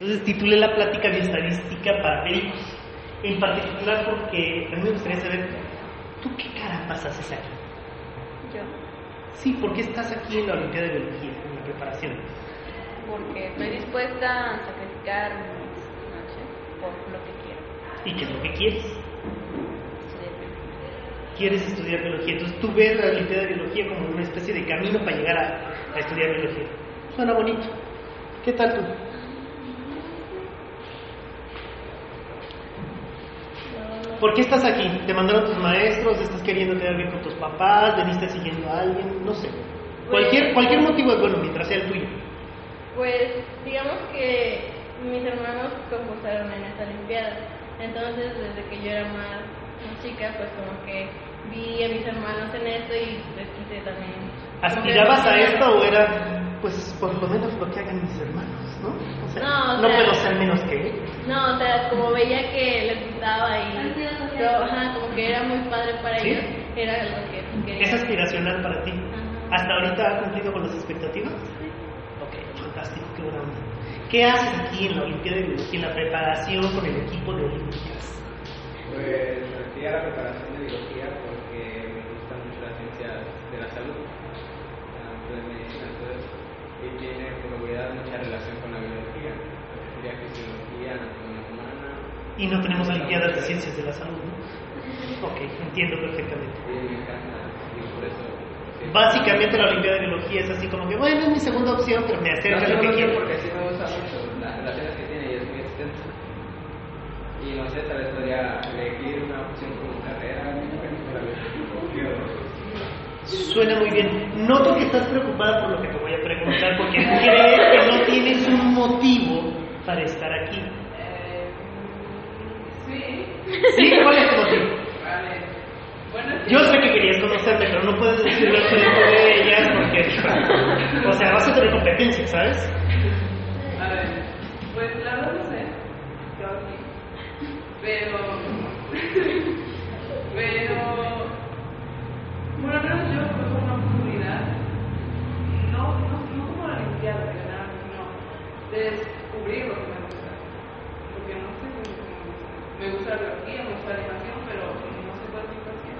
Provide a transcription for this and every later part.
Entonces titulé la plática de estadística para médicos, en particular porque a mí me gustaría saber, ¿tú qué carapas haces aquí? Yo, Sí, ¿por qué estás aquí en la Olimpiada de Biología, en la preparación? porque estoy dispuesta a sacrificar mis noches por lo que quiero. ¿Y qué es lo que quieres? Estudiar biología. Quieres estudiar biología, entonces tú ves la Olimpiada de Biología como una especie de camino para llegar a, a estudiar biología. Suena bonito. ¿Qué tal tú? ¿Por qué estás aquí? ¿Te mandaron tus maestros? ¿Estás queriendo quedar bien con tus papás? ¿Veniste siguiendo a alguien? No sé. Cualquier, cualquier motivo es bueno mientras sea el tuyo. Pues digamos que mis hermanos concursaron en esta Olimpiada. Entonces, desde que yo era más, más chica, pues como que vi a mis hermanos en esto y les quise también. ¿Aspirabas a esto o era, pues, por lo menos lo que hagan mis hermanos, no? O sea, No, o no sea- puedo ser menos que ellos. No, o sea, como veía que les gustaba y yo, ajá, como que era muy padre para ¿Sí? ellos, era algo que quería. ¿Es aspiracional para ti? Ajá. ¿Hasta ahorita ha cumplido con las expectativas? Ok, fantástico, qué buena onda. ¿Qué haces aquí en la Olimpiada de Biología, en la preparación con el equipo de Olímpicas? Pues metí a la preparación de biología porque me gustan mucho las ciencias de la salud, tanto de medicina, entonces, y tiene por obviedad mucha relación con la biología, sería fisiología, anatomía humana, Y no tenemos Olimpiadas de Ciencias de la Salud, ¿no? Ok, entiendo perfectamente. y me encanta, y por eso... sí. Básicamente la Olimpiada de Biología es así como que, bueno, es mi segunda opción, pero me No, acerca a lo no, que no, quiero. porque sí me gusta mucho las relaciones que tiene y es muy extensa. Y no sé, tal vez podría elegir una opción como carrera. Suena muy bien. Noto que estás preocupada por lo que te voy a crees que no tienes un motivo para estar aquí. Sí, ¿Sí? ¿Cuál es tu motivo? vale. Bueno, sí. Yo sé que querías conocerme, pero no puedes decirlo frente de ellas porque, o sea, vas a tener competencia, ¿sabes? A ver, pues la verdad no sé. Yo. Pero. pero. Bueno, yo tuve una oportunidad. No, la Olimpiada de ganar, sino de descubrir lo que me gusta. Porque no sé me gusta. Me gusta la biología, me gusta la animación, pero no sé cuál es mi pasión.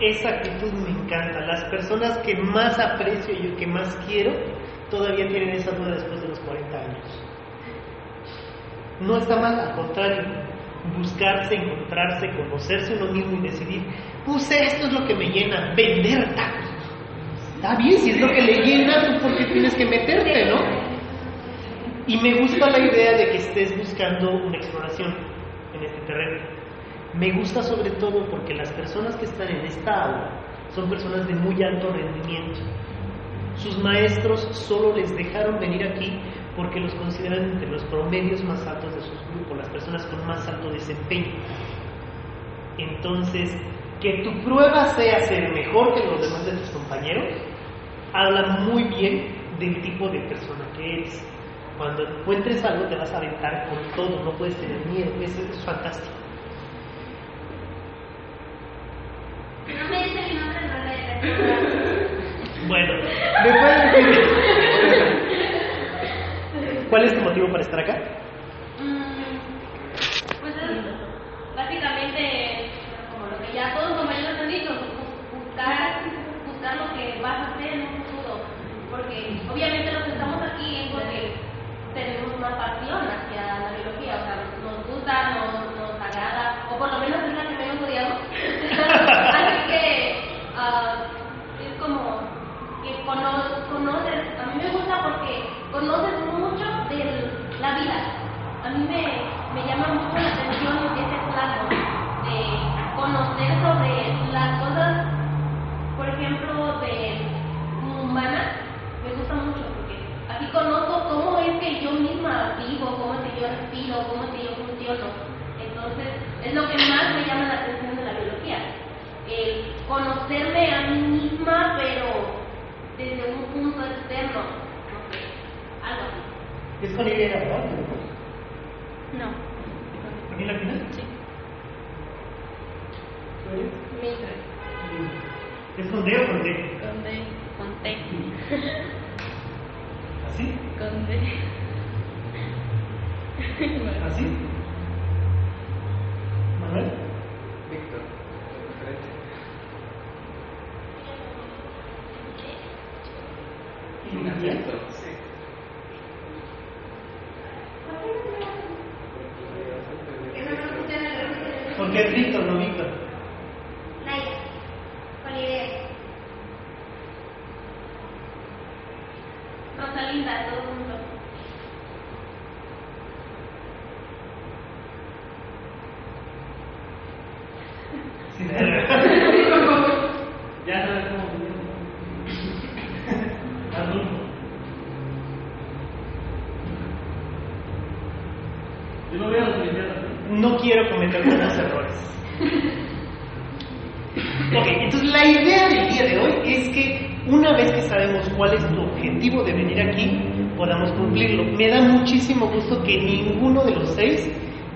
Esa actitud me encanta. Las personas que más aprecio y que más quiero todavía tienen esa duda después de los 40 años. No está mal, al contrario, buscarse, encontrarse, conocerse uno mismo y decidir, pues esto es lo que me llena, vender tacos. Está bien, si es lo que le llena, tú por qué tienes que meterte, ¿no? Y me gusta la idea de que estés buscando una exploración en este terreno. Me gusta sobre todo porque las personas que están en esta aula son personas de muy alto rendimiento. Sus maestros solo les dejaron venir aquí porque los consideran entre los promedios más altos de sus grupos, las personas con más alto desempeño. Entonces, que tu prueba sea ser mejor que los demás de tus compañeros, habla muy bien del tipo de persona que eres. Cuando encuentres algo te vas a aventar con todo, no puedes tener miedo, eso es fantástico. Si no me dice mi nombre, no le Bueno, ¿me puedes decir cuál es tu motivo para estar acá? Mm, Pues es básicamente ya todos los compañeros han dicho, bu- buscar, buscar lo que vas a hacer en un futuro. Porque obviamente los que estamos aquí es porque tenemos una pasión hacia la biología, o sea, nos gusta, nos, nos agrada, o por lo menos es la que menos odiamos. Así que ah, es como que cono- conoces, a mí me gusta porque conoces mucho de la vida. A mí me, me llama mucho la atención ese plano de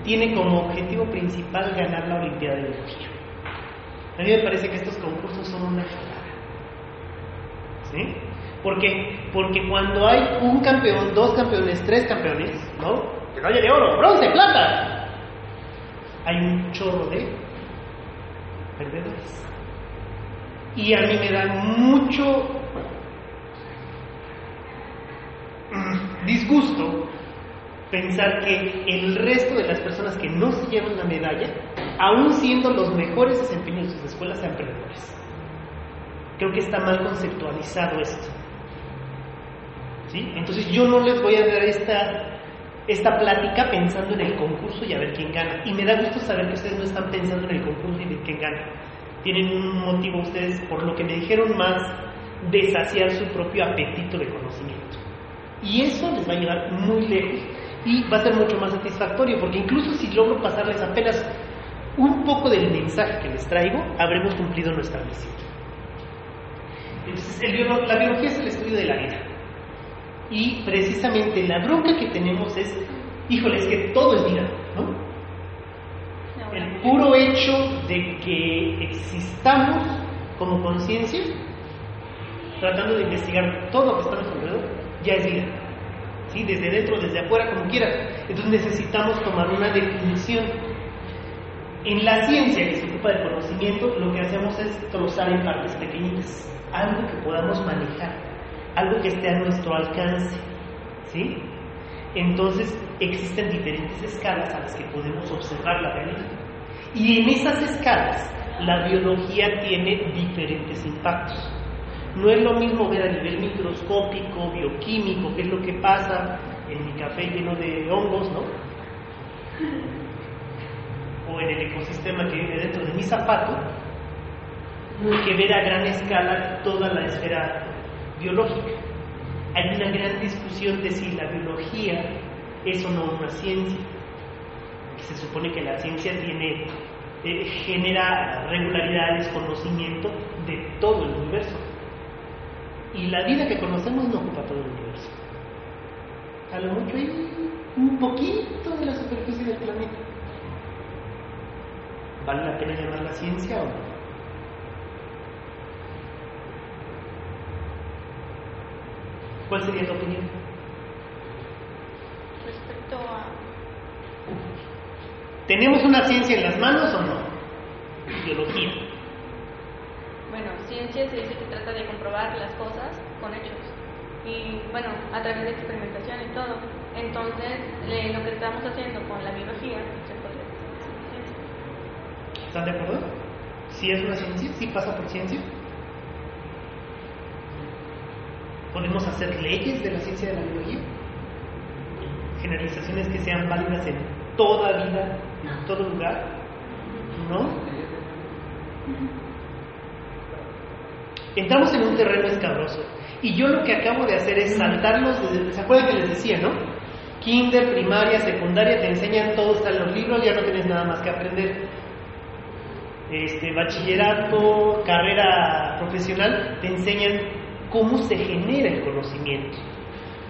tiene como objetivo principal ganar la Olimpiada de Biología. A mí me parece que estos concursos son una jalada. ¿Sí? Porque cuando hay un campeón, dos campeones, tres campeones, ¿no? Medalla de oro, bronce, plata, hay un chorro de perdedores. Y a mí me da mucho mm, disgusto pensar que el resto de las personas que no se llevan la medalla, aún siendo los mejores desempeños de sus escuelas, sean perdedores. Creo que está mal conceptualizado esto. ¿Sí? Entonces yo no les voy a dar esta, esta plática pensando en el concurso y a ver quién gana. Y me da gusto saber que ustedes no están pensando en el concurso y en quién gana. Tienen un motivo ustedes, por lo que me dijeron más, de saciar su propio apetito de conocimiento. Y eso les va a llevar muy lejos y va a ser mucho más satisfactorio, porque incluso si logro pasarles apenas un poco del mensaje que les traigo, habremos cumplido nuestra misión. Entonces, el la biología es el estudio de la vida. Y precisamente la bronca que tenemos es, híjole, es que todo es vida, ¿no? El puro hecho de que existamos como conciencia, tratando de investigar todo lo que está a nuestro alrededor, ya es vida. ¿Sí? Desde dentro, desde afuera, como quiera. Entonces necesitamos tomar una definición. En la ciencia que se ocupa del conocimiento, lo que hacemos es trozar en partes pequeñitas, algo que podamos manejar, algo que esté a nuestro alcance. ¿Sí? Entonces existen diferentes escalas a las que podemos observar la realidad. Y en esas escalas la biología tiene diferentes impactos. No es lo mismo ver a nivel microscópico, bioquímico, qué es lo que pasa en mi café lleno de hongos, ¿no? O en el ecosistema que vive dentro de mi zapato, que ver a gran escala toda la esfera biológica. Hay una gran discusión de si la biología es o no una ciencia. Se supone que la ciencia tiene, eh, genera regularidades, conocimiento de todo el universo. Y la vida que conocemos no ocupa todo el universo. A lo mucho hay un poquito de la superficie del planeta. ¿Vale la pena llamarla ciencia o no? ¿Cuál sería tu opinión? Respecto a. ¿Tenemos una ciencia en las manos o no? Biología. Bueno, ciencia se dice que trata de comprobar las cosas con hechos. Y bueno, a través de experimentación y todo. Entonces, le- lo que estamos haciendo con la biología se una ciencia. ¿Están de acuerdo? ¿Sí es una ciencia? ¿Sí pasa por ciencia? ¿Podemos hacer leyes de la ciencia de la biología? Generalizaciones que sean válidas en toda vida, en todo lugar. ¿No? Entramos en un terreno escabroso. Y yo lo que acabo de hacer es saltarlos desde... ¿Se acuerdan que les decía, no? Kinder, primaria, secundaria, te enseñan todo, está en los libros, ya no tienes nada más que aprender. Este, bachillerato, carrera profesional, te enseñan cómo se genera el conocimiento.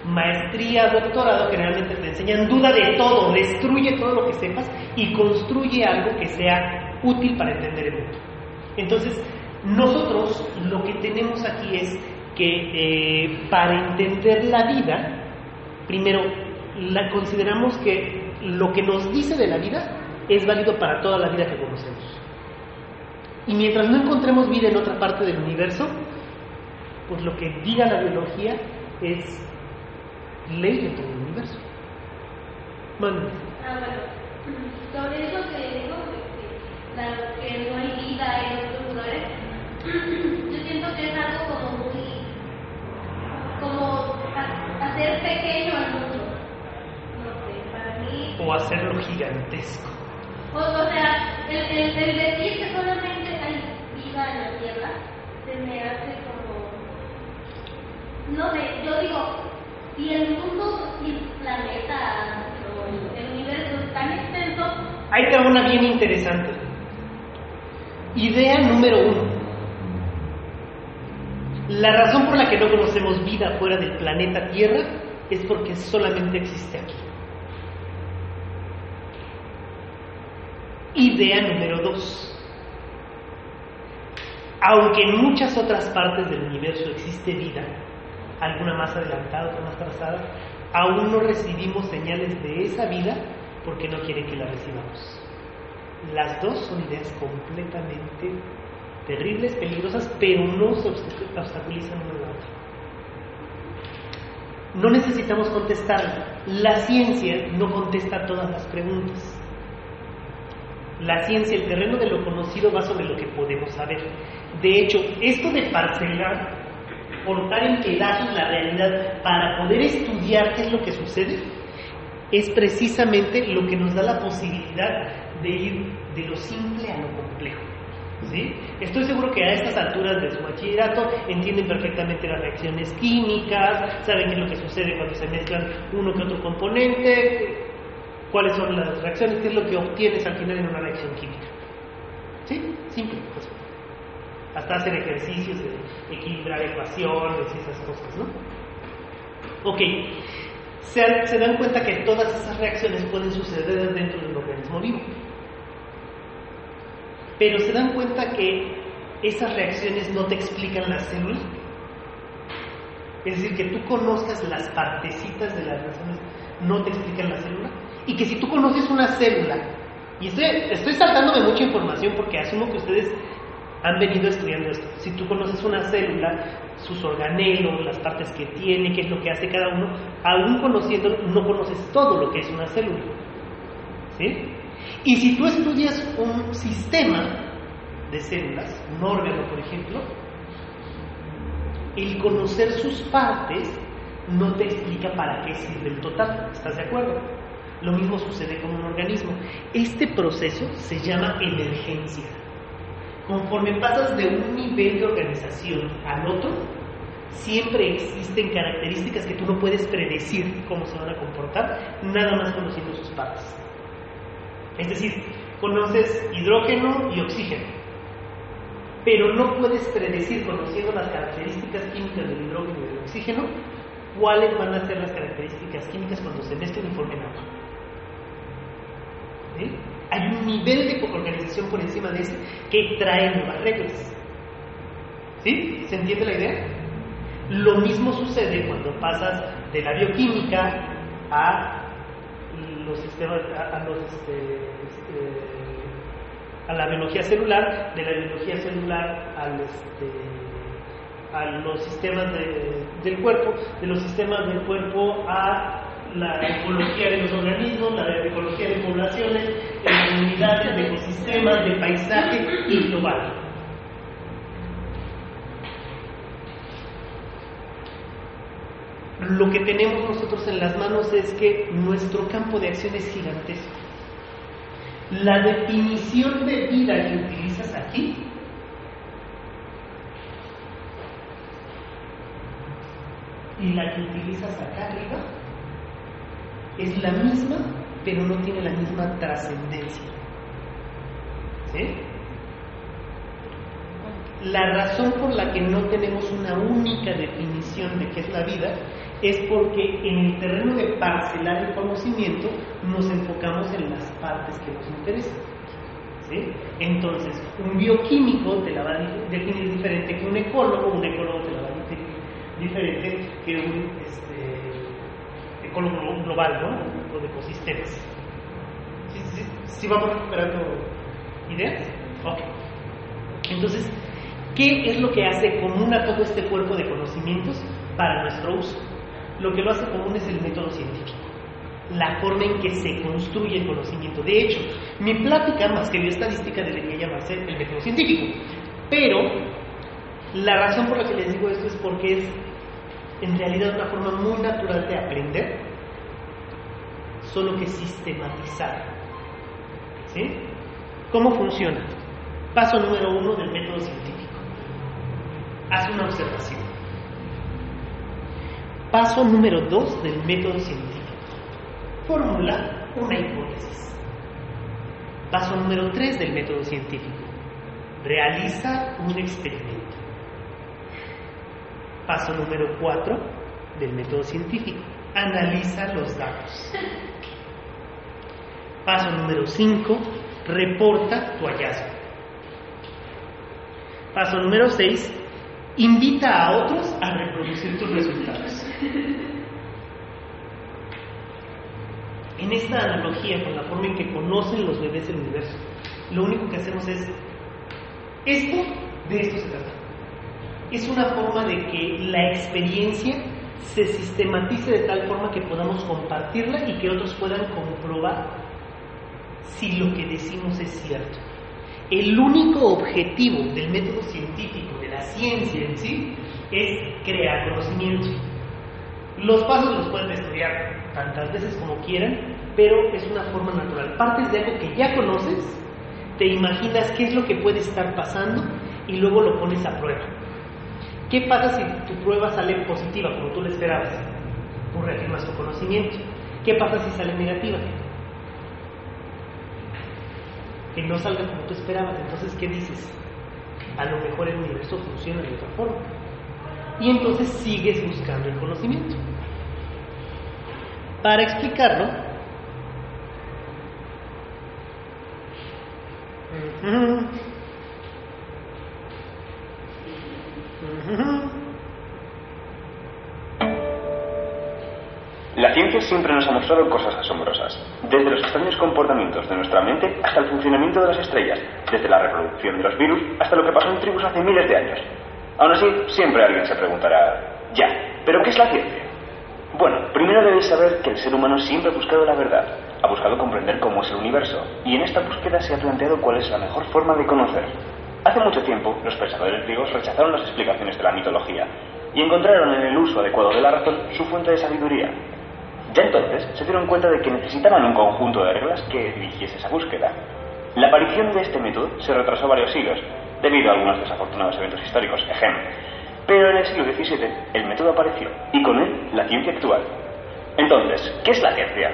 maestría, doctorado, generalmente te enseñan duda de todo, destruye todo lo que sepas y construye algo que sea útil para entender el mundo. Entonces, nosotros lo que tenemos aquí es que eh, para entender la vida, primero, la, consideramos que lo que nos dice de la vida es válido para toda la vida que conocemos. Y mientras no encontremos vida en otra parte del universo, pues lo que diga la biología es ley de todo el universo. Mande. Ah, bueno. Sobre eso que digo, que, que no hay vida lugares, yo siento que es algo como muy. como ha- hacer pequeño al mundo. No sé, para mí. O hacerlo gigantesco. O, o sea, el, el, el decir que solamente hay vida en la Tierra se me hace como. No sé, yo digo, si el mundo, si el planeta el, universo es tan extenso, Ahí te una bien interesante. Idea número uno. La razón por la que no conocemos vida fuera del planeta Tierra es porque solamente existe aquí. Idea número dos. Aunque en muchas otras partes del universo existe vida, alguna más adelantada, otra más trazada, aún no recibimos señales de esa vida porque no quieren que la recibamos. Las dos son ideas completamente terribles, peligrosas, pero no se obstacu- obstaculizan una a la otra. No necesitamos contestarla. La ciencia no contesta todas las preguntas. La ciencia, el terreno de lo conocido va sobre lo que podemos saber. De hecho, esto de parcelar, cortar en pedazos la realidad para poder estudiar qué es lo que sucede, es precisamente lo que nos da la posibilidad de ir de lo simple a lo complejo. Estoy seguro que a estas alturas de su bachillerato entienden perfectamente las reacciones químicas, saben qué es lo que sucede cuando se mezclan uno que otro componente, cuáles son las reacciones, qué es lo que obtienes al final en una reacción química. ¿Sí? Simple. pues. Hasta hacer ejercicios de equilibrar ecuaciones y esas cosas, ¿no? Ok. Se, se dan cuenta que todas esas reacciones pueden suceder dentro de un organismo vivo. Pero se dan cuenta que esas reacciones no te explican la célula. Es decir, que tú conozcas las partecitas de las reacciones no te explican la célula. Y que si tú conoces una célula, y estoy, estoy saltándome mucha información porque asumo que ustedes han venido estudiando esto. Si tú conoces una célula, sus organelos, las partes que tiene, qué es lo que hace cada uno, aún conociéndolo, no conoces todo lo que es una célula. ¿Sí? Y si tú estudias un sistema de células, un órgano, por ejemplo, el conocer sus partes no te explica para qué sirve el total. ¿Estás de acuerdo? Lo mismo sucede con un organismo. Este proceso se llama emergencia. Conforme pasas de un nivel de organización al otro, siempre existen características que tú no puedes predecir cómo se van a comportar, nada más conociendo sus partes. Es decir, conoces hidrógeno y oxígeno, pero no puedes predecir, conociendo las características químicas del hidrógeno y del oxígeno, cuáles van a ser las características químicas cuando se mezclen y formen agua. Hay un nivel de organización por encima de ese que trae nuevas reglas. ¿Sí? ¿Se entiende la idea? Lo mismo sucede cuando pasas de la bioquímica a los sistemas, a, los, este, este, a la biología celular, de la biología celular al, este, a los sistemas de- del cuerpo, de los sistemas del cuerpo a la ecología de los organismos, la ecología de poblaciones, de comunidades, de ecosistemas, de paisaje y global. Lo que tenemos nosotros en las manos es que nuestro campo de acción es gigantesco. La definición de vida que utilizas aquí y la que utilizas acá arriba es la misma, pero no tiene la misma trascendencia. ¿Sí? La razón por la que no tenemos una única definición de qué es la vida es porque en el terreno de parcelar el conocimiento nos enfocamos en las partes que nos interesan. Entonces, un bioquímico te la va a definir diferente que un ecólogo, un ecólogo te la va a definir diferente que un este, ecólogo global, ¿no? O de ecosistemas. ¿Sí, sí, sí vamos recuperando ideas? Ok. Entonces, ¿qué es lo que hace común a todo este cuerpo de conocimientos para nuestro uso? Lo que lo hace común es el método científico, la forma en que se construye el conocimiento. De hecho, mi plática más que bioestadística debería llamarse el método científico, pero la razón por la que les digo esto es porque es en realidad una forma muy natural de aprender, solo que sistematizar. ¿Sí? ¿Cómo funciona? Paso número uno del método científico. Haz una observación. Paso número dos del método científico. Formula una hipótesis. Paso número tres del método científico. Realiza un experimento. Paso número cuatro del método científico. Analiza los datos. Paso número cinco. Reporta tu hallazgo. Paso número 6. Invita a otros a reproducir tus resultados. En esta analogía con la forma en que conocen los bebés el universo, lo único que hacemos es, esto, de esto se trata. Es una forma de que la experiencia se sistematice de tal forma que podamos compartirla y que otros puedan comprobar si lo que decimos es cierto. El único objetivo del método científico, de la ciencia en sí, es crear conocimiento. Los pasos los pueden estudiar tantas veces como quieran, pero es una forma natural. Partes de algo que ya conoces, te imaginas qué es lo que puede estar pasando y luego lo pones a prueba. ¿Qué pasa si tu prueba sale positiva como tú lo esperabas? Tú reafirmas tu conocimiento. ¿Qué pasa si sale negativa? Que no salga como tú esperabas. Entonces, ¿qué dices? A lo mejor el universo funciona de otra forma. Y entonces sigues buscando el conocimiento. Para explicarlo, La ciencia siempre nos ha mostrado cosas asombrosas, desde los extraños comportamientos de nuestra mente hasta el funcionamiento de las estrellas, desde la reproducción de los virus hasta lo que pasó en tribus hace miles de años. Aún así, siempre alguien se preguntará, ya, ¿pero qué es la ciencia? Bueno, primero debéis saber que el ser humano siempre ha buscado la verdad, ha buscado comprender cómo es el universo, y en esta búsqueda se ha planteado cuál es la mejor forma de conocer. Hace mucho tiempo, los pensadores griegos rechazaron las explicaciones de la mitología y encontraron en el uso adecuado de la razón su fuente de sabiduría, ya entonces se dieron cuenta de que necesitaban un conjunto de reglas que dirigiese esa búsqueda. La aparición de este método se retrasó varios siglos, debido a algunos desafortunados eventos históricos, ejemplo. Pero en el siglo XVII el método apareció, y con él la ciencia actual. Entonces, ¿qué es la ciencia?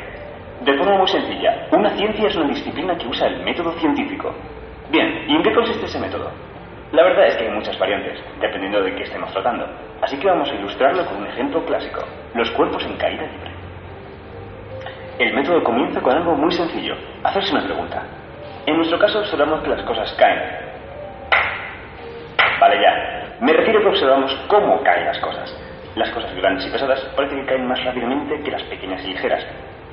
De forma muy sencilla, una ciencia es una disciplina que usa el método científico. Bien, ¿y en qué consiste ese método? La verdad es que hay muchas variantes, dependiendo de qué estemos tratando. Así que vamos a ilustrarlo con un ejemplo clásico, los cuerpos en caída libre. El método comienza con algo muy sencillo, hacerse una pregunta. En nuestro caso observamos que las cosas caen. Vale ya, me refiero a que observamos cómo caen las cosas. Las cosas grandes y pesadas parece que caen más rápidamente que las pequeñas y ligeras.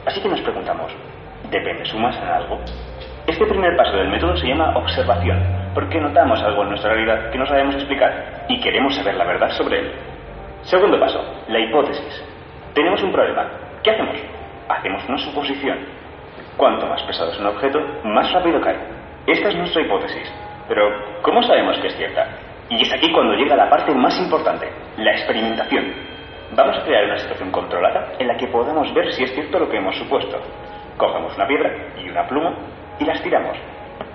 Así que nos preguntamos, ¿depende su masa algo? Este primer paso del método se llama observación, porque notamos algo en nuestra realidad que no sabemos explicar y queremos saber la verdad sobre él. Segundo paso, la hipótesis. Tenemos un problema. ¿Qué hacemos? Hacemos una suposición. Cuanto más pesado es un objeto, más rápido cae. Esta es nuestra hipótesis. Pero, ¿cómo sabemos que es cierta? Y es aquí cuando llega la parte más importante, la experimentación. Vamos a crear una situación controlada en la que podamos ver si es cierto lo que hemos supuesto. Cogemos una piedra y una pluma y las tiramos.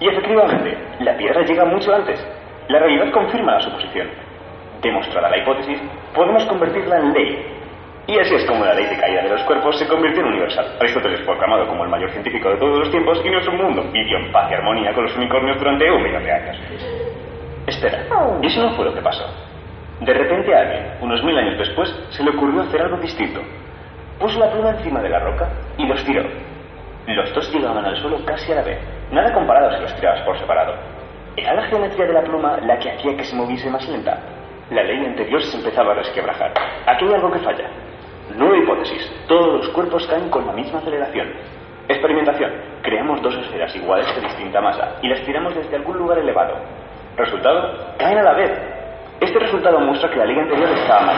Y efectivamente, la piedra llega mucho antes. La realidad confirma la suposición. Demostrada la hipótesis, podemos convertirla en ley y así es como la ley de caída de los cuerpos se convirtió en universal. Aristóteles fue aclamado como el mayor científico de todos los tiempos y nuestro mundo vivió en paz y armonía con los unicornios durante un millón de años. Espera, eso no fue lo que pasó. De repente a alguien, unos mil años después, se le ocurrió hacer algo distinto. Puso la pluma encima de la roca y los tiró. Los dos llegaban al suelo casi a la vez, nada comparado si los tirabas por separado. ¿Era la geometría de la pluma la que hacía que se moviese más lenta? La ley anterior se empezaba a resquebrajar. Aquí hay algo que falla. Nueva hipótesis. Todos los cuerpos caen con la misma aceleración. Experimentación. Creamos dos esferas iguales de distinta masa y las tiramos desde algún lugar elevado. Resultado, caen a la vez. Este resultado muestra que la ley anterior estaba mal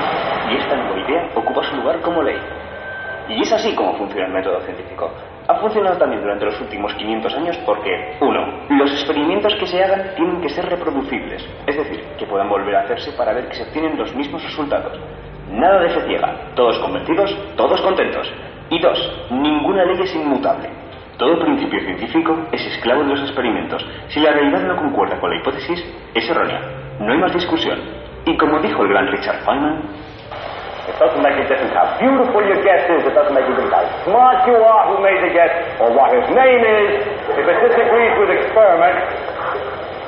y esta nueva idea ocupa su lugar como ley. Y es así como funciona el método científico. Ha funcionado también durante los últimos 500 años porque, uno, los experimentos que se hagan tienen que ser reproducibles, es decir, que puedan volver a hacerse para ver que se obtienen los mismos resultados. Nada de fe ciega, todos convencidos, todos contentos. Y dos, ninguna ley es inmutable. Todo principio científico es esclavo de los experimentos. Si la realidad no concuerda con la hipótesis, es errónea. No hay más discusión. Y como dijo el gran Richard Feynman,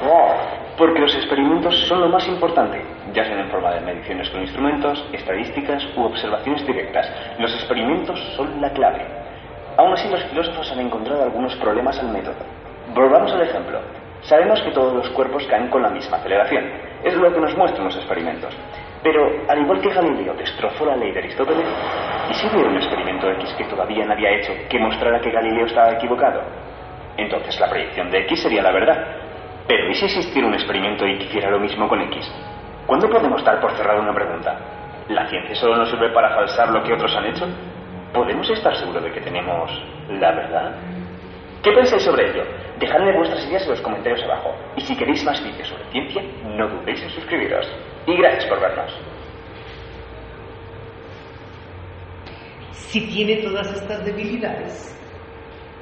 wrong. Porque los experimentos son lo más importante, ya sean en forma de mediciones con instrumentos, estadísticas u observaciones directas. Los experimentos son la clave. Aún así, los filósofos han encontrado algunos problemas al método. Volvamos al ejemplo. Sabemos que todos los cuerpos caen con la misma aceleración. Es lo que nos muestran los experimentos. Pero, al igual que Galileo destrozó la ley de Aristóteles, ¿y si hubiera un experimento X que todavía nadie ha hecho que mostrara que Galileo estaba equivocado? Entonces la proyección de X sería la verdad. Pero ¿y si existiera un experimento y que hiciera lo mismo con X? ¿Cuándo podemos dar por cerrada una pregunta? ¿La ciencia solo nos sirve para falsar lo que otros han hecho? ¿Podemos estar seguros de que tenemos la verdad? ¿Qué pensáis sobre ello? Dejadme vuestras ideas en los comentarios abajo. Y si queréis más vídeos sobre ciencia, no dudéis en suscribiros. Y gracias por vernos. Si tiene todas estas debilidades,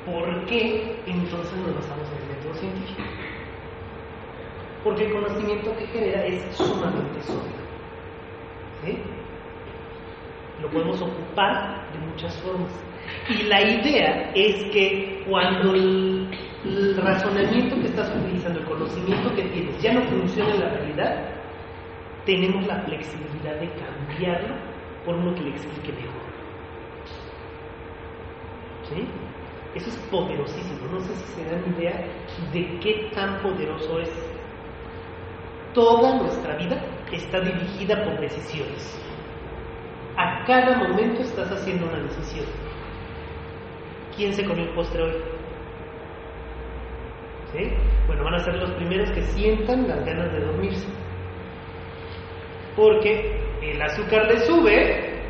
¿por qué entonces nos basamos en el método científico? Porque el conocimiento que genera es sumamente sólido. ¿sí? Lo podemos ocupar de muchas formas. Y la idea es que cuando el, razonamiento que estás utilizando, el conocimiento que tienes, ya no funciona en la realidad, tenemos la flexibilidad de cambiarlo por uno que le explique mejor. ¿Sí? Eso es poderosísimo. No sé si se dan idea de qué tan poderoso es. Toda nuestra vida está dirigida por decisiones. A cada momento estás haciendo una decisión. ¿Quién se comió el postre hoy? ¿Sí? Bueno, van a ser los primeros que sientan las ganas de dormirse. Porque el azúcar le sube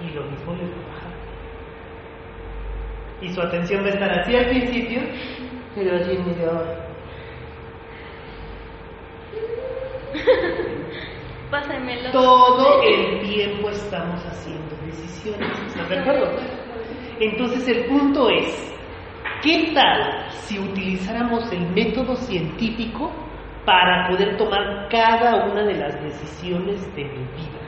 y lo mismo le baja. Y su atención va a estar así al principio, pero allí media hora. Pásamelo. Todo el tiempo estamos haciendo decisiones. ¿Estás de acuerdo? Entonces el punto es, ¿qué tal si utilizáramos el método científico para poder tomar cada una de las decisiones de mi vida?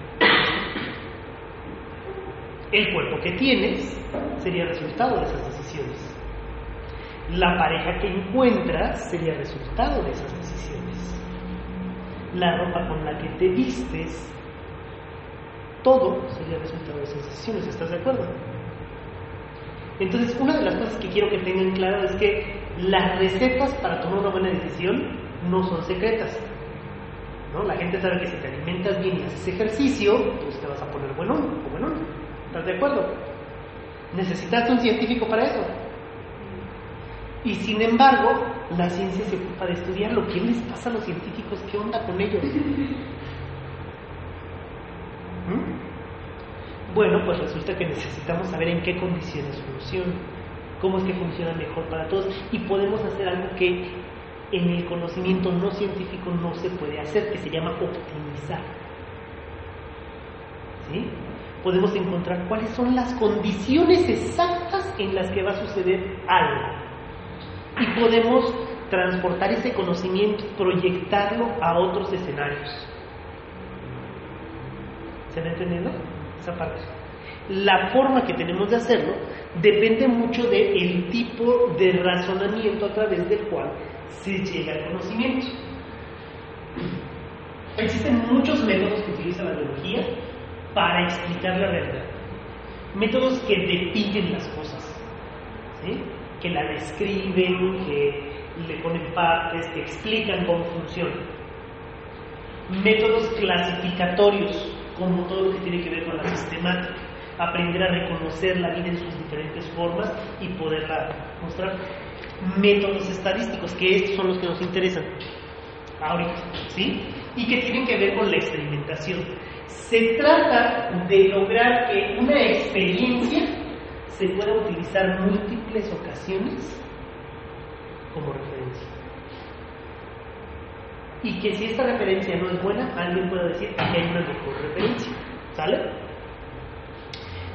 El cuerpo que tienes sería resultado de esas decisiones. La pareja que encuentras sería resultado de esas decisiones. La ropa con la que te vistes, todo sería resultado de esas decisiones. ¿Estás de acuerdo? Entonces, una de las cosas que quiero que tengan claro es que las recetas para tomar una buena decisión no son secretas. ¿no? La gente sabe que si te alimentas bien y haces ejercicio, pues te vas a poner buenón o buenón. ¿Estás de acuerdo? Necesitas un científico para eso. Y sin embargo, la ciencia se ocupa de estudiar lo que les pasa a los científicos, qué onda con ellos. ¿Mm? Bueno, pues resulta que necesitamos saber en qué condiciones funciona, cómo es que funciona mejor para todos y podemos hacer algo que en el conocimiento no científico no se puede hacer, que se llama optimizar. ¿Sí? Podemos encontrar cuáles son las condiciones exactas en las que va a suceder algo. Y podemos transportar ese conocimiento, proyectarlo a otros escenarios. ¿Se va entendiendo? Esa parte. La forma que tenemos de hacerlo depende mucho del tipo de razonamiento a través del cual se llega al conocimiento. Existen muchos métodos que utiliza la biología para explicar la realidad. Métodos que definen las cosas, ¿sí? Que la describen, que le ponen partes, que explican cómo funciona. Métodos clasificatorios, como todo lo que tiene que ver con la sistemática. Aprender a reconocer la vida en sus diferentes formas y poderla mostrar. Métodos estadísticos, que estos son los que nos interesan ahorita, ¿sí? Y que tienen que ver con la experimentación. Se trata de lograr que una experiencia se pueda utilizar múltiples ocasiones como referencia. Y que si esta referencia no es buena, alguien pueda decir que hay una mejor referencia. ¿Sale?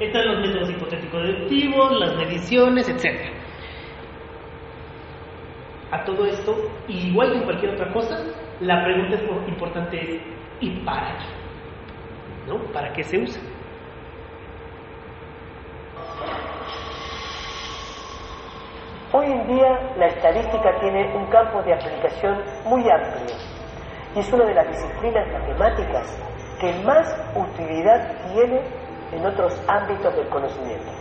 Están los métodos hipotéticos deductivos, las mediciones, etc. A todo esto, igual que en cualquier otra cosa, la pregunta importante es ¿y para qué? ¿No? ¿Para qué se usa? Hoy en día la estadística tiene un campo de aplicación muy amplio y es una de las disciplinas matemáticas que más utilidad tiene en otros ámbitos del conocimiento.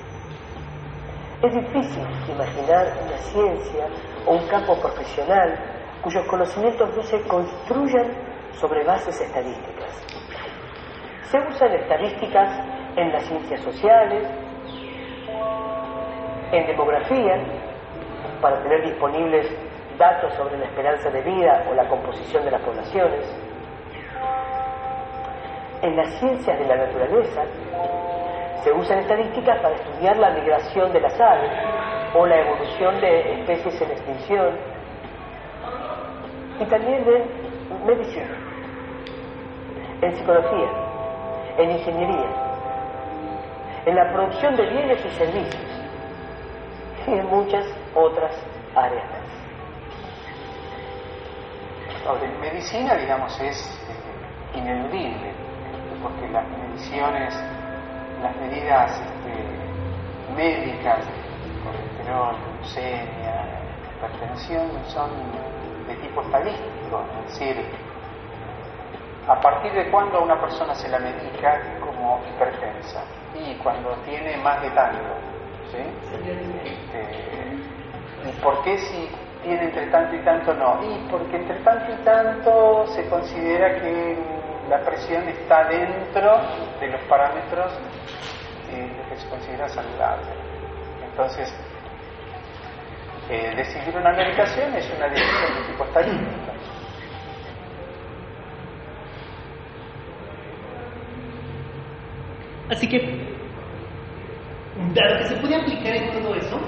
Es difícil imaginar una ciencia o un campo profesional cuyos conocimientos no se construyan sobre bases estadísticas. Se usan estadísticas en las ciencias sociales, en demografía, para tener disponibles datos sobre la esperanza de vida o la composición de las poblaciones. En las ciencias de la naturaleza se usan estadísticas para estudiar la migración de las aves o la evolución de especies en extinción y también en medicina, en psicología, en ingeniería, en la producción de bienes y servicios y en muchas otras áreas. En medicina, digamos, es eh, ineludible, porque las mediciones, las medidas este, médicas, colesterol, glucemia, hipertensión, son de tipo estadístico, es decir, a partir de cuándo una persona se la medica como hipertensa y cuando tiene más de tanto, ¿Y por qué si tiene entre tanto y tanto no? Y porque entre tanto y tanto se considera que la presión está dentro de los parámetros eh, que se considera saludable. Entonces, eh, decidir una medicación es una decisión de tipo estadístico. Así que, dado que se puede aplicar en todo eso,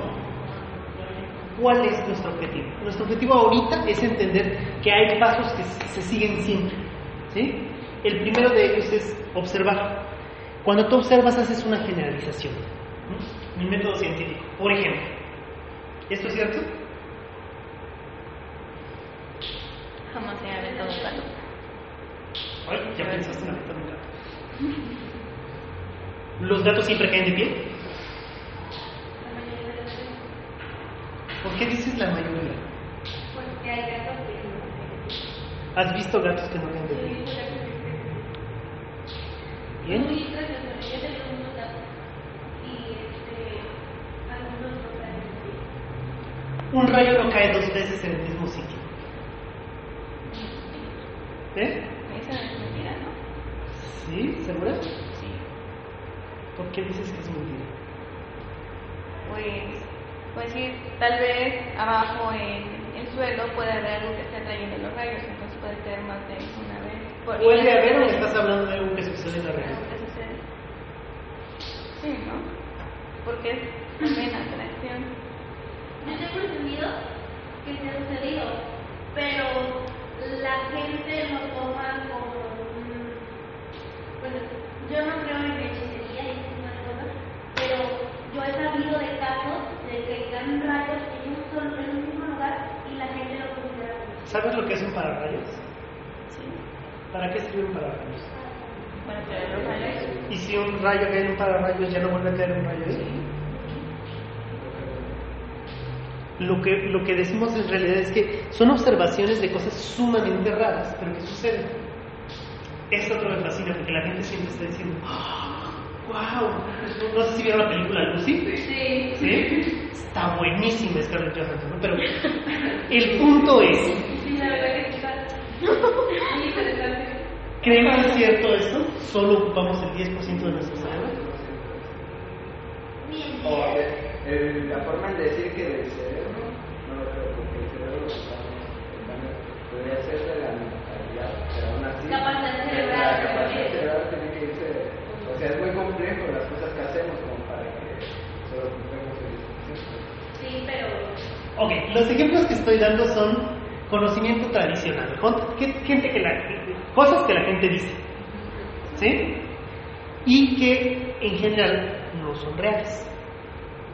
¿cuál es nuestro objetivo? Nuestro objetivo ahorita es entender que hay pasos que se siguen siempre. ¿sí? El primero de ellos es observar. Cuando tú observas haces una generalización. ¿no? Mi método científico. Por ejemplo, ¿esto es cierto? Jamás se ha aventado un gato. Ay, ya pensaste en aventar un gato. ¿Los gatos siempre caen de pie? ¿Por qué dices la mayoría? Porque hay gatos que ¿Has visto gatos que no pie? Bien. No. Un rayo no cae dos veces en el mismo sitio. ¿Eh? Esa es mentira, ¿no? ¿Sí? ¿Segura? Sí. ¿Por qué dices que es mentira? Pues, pues sí, tal vez abajo en el suelo puede haber algo que esté atrayendo los rayos, entonces puede ser más de una vez. Por- ¿Puede haber o estás hablando de algo que sucede en la realidad? Algo que sucede. Sí, ¿no? Porque es también atracción. Yo tengo entendido que se ha sucedido, pero la gente lo toma como un... Pues yo no creo en hechicería y ese tipo de cosas, pero yo he sabido que caen rayos en un, solo, en un mismo lugar y la gente lo ¿Sabes lo que es un pararrayos? Sí. ¿Para qué sirve un pararrayos? Para traer los rayos. ¿Y si un rayo cae en un pararrayos ya no vuelve a caer un rayo ahí? Lo que, lo que decimos en realidad es que son observaciones de cosas sumamente raras, pero que suceden. Es otro me fascina porque la gente siempre está diciendo, wow, no sé si vieron la película Lucy. Sí. ¿Sí? Está buenísima Scarlett Johansson, ¿no? pero el punto es, Sí, la verdad que está muy interesante. ¿creen que es cierto esto? ¿Solo ocupamos el 10% de nuestro cerebro? O el- la forma de decir que del cerebro, no lo creo, porque el cerebro bueno, podría ser de la mentalidad, pero aún así. Capacidad cerebral. O sea, es muy complejo las cosas que hacemos como para que solo ocupemos el 10%. Sí, pero Ok, los ejemplos que estoy dando son conocimiento tradicional, gente que la, cosas que la gente dice, ¿sí? Y que en general no son reales.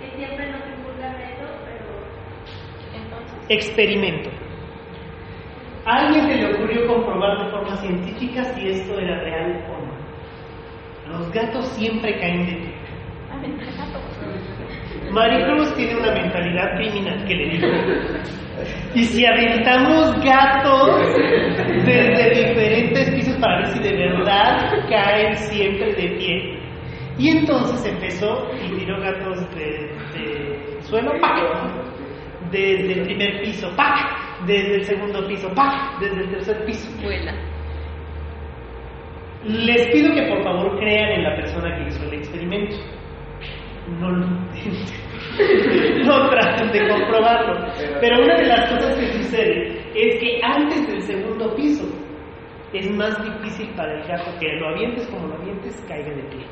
que siempre nos inculcan eso, pero Entonces, Experimento. ¿A alguien se le ocurrió comprobar de forma científica si esto era real o no? Los gatos siempre caen de pie. Maricruz tiene una mentalidad criminal que le dijo. Y si aventamos gatos desde diferentes pisos para ver si de verdad caen siempre de pie. Y entonces empezó y tiró gatos de, suelo, ¡pac! Desde el primer piso, ¡pac! Desde el segundo piso, ¡pac! Desde el tercer piso. vuela. Les pido que por favor crean en la persona que hizo el experimento. No lo intenten. no traten de comprobarlo. Pero una de las cosas que sucede es que antes del segundo piso es más difícil para el gato que lo avientes como lo avientes, caiga de pie.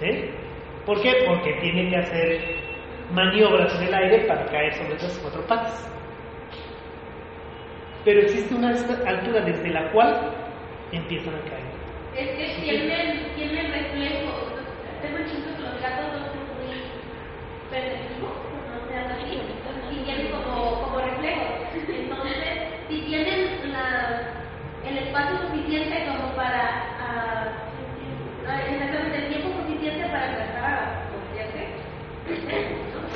¿Sí? ¿Por qué? Porque tiene que hacer maniobras en el aire para caer sobre esas cuatro patas. Pero existe una altura desde la cual empiezan a caer. es que tienen, tienen reflejo. Tengo entendido que los gatos no son muy perceptivos, no algo así, y tienen como, como reflejos. Entonces, si tienen la, el espacio suficiente como para, exactamente el tiempo suficiente para empezar a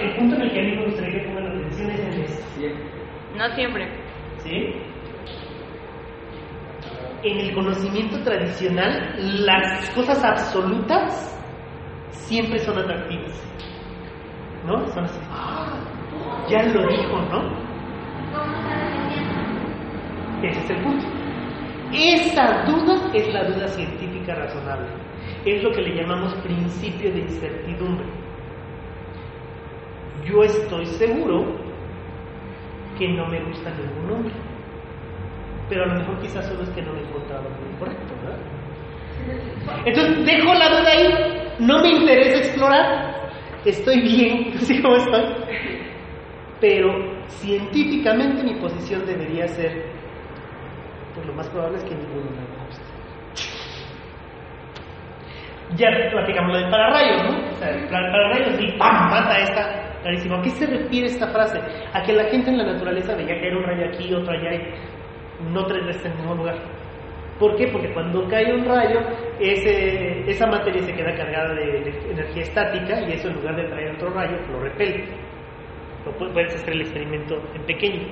El punto en el que a mí me gustaría que pongan atención es en este. No siempre. ¿Sí? En el conocimiento tradicional, las cosas absolutas siempre son atractivas. ¿No? Son así. "Ah, ya lo dijo, ¿no? Ese es el punto. Esa duda es la duda científica razonable. Es lo que le llamamos principio de incertidumbre. Yo estoy seguro que no me gusta ningún hombre. Pero a lo mejor quizás solo es que no me he encontrado muy correcto, ¿verdad? Entonces dejo la duda ahí, no me interesa explorar, estoy bien, así como estoy. Pero científicamente mi posición debería ser, pues lo más probable es que ninguno me guste. Ya platicamos lo de pararrayos, ¿no? O sea, el para- pararrayos y ¡pam! mata esta clarísimo. ¿A qué se refiere esta frase? A que la gente en la naturaleza veía caer un rayo aquí, otro allá y no tres veces en el mismo lugar. ¿Por qué? Porque cuando cae un rayo, esa materia se queda cargada de, energía estática y eso en lugar de traer otro rayo, lo repele. Lo pu- puedes hacer el experimento en pequeño.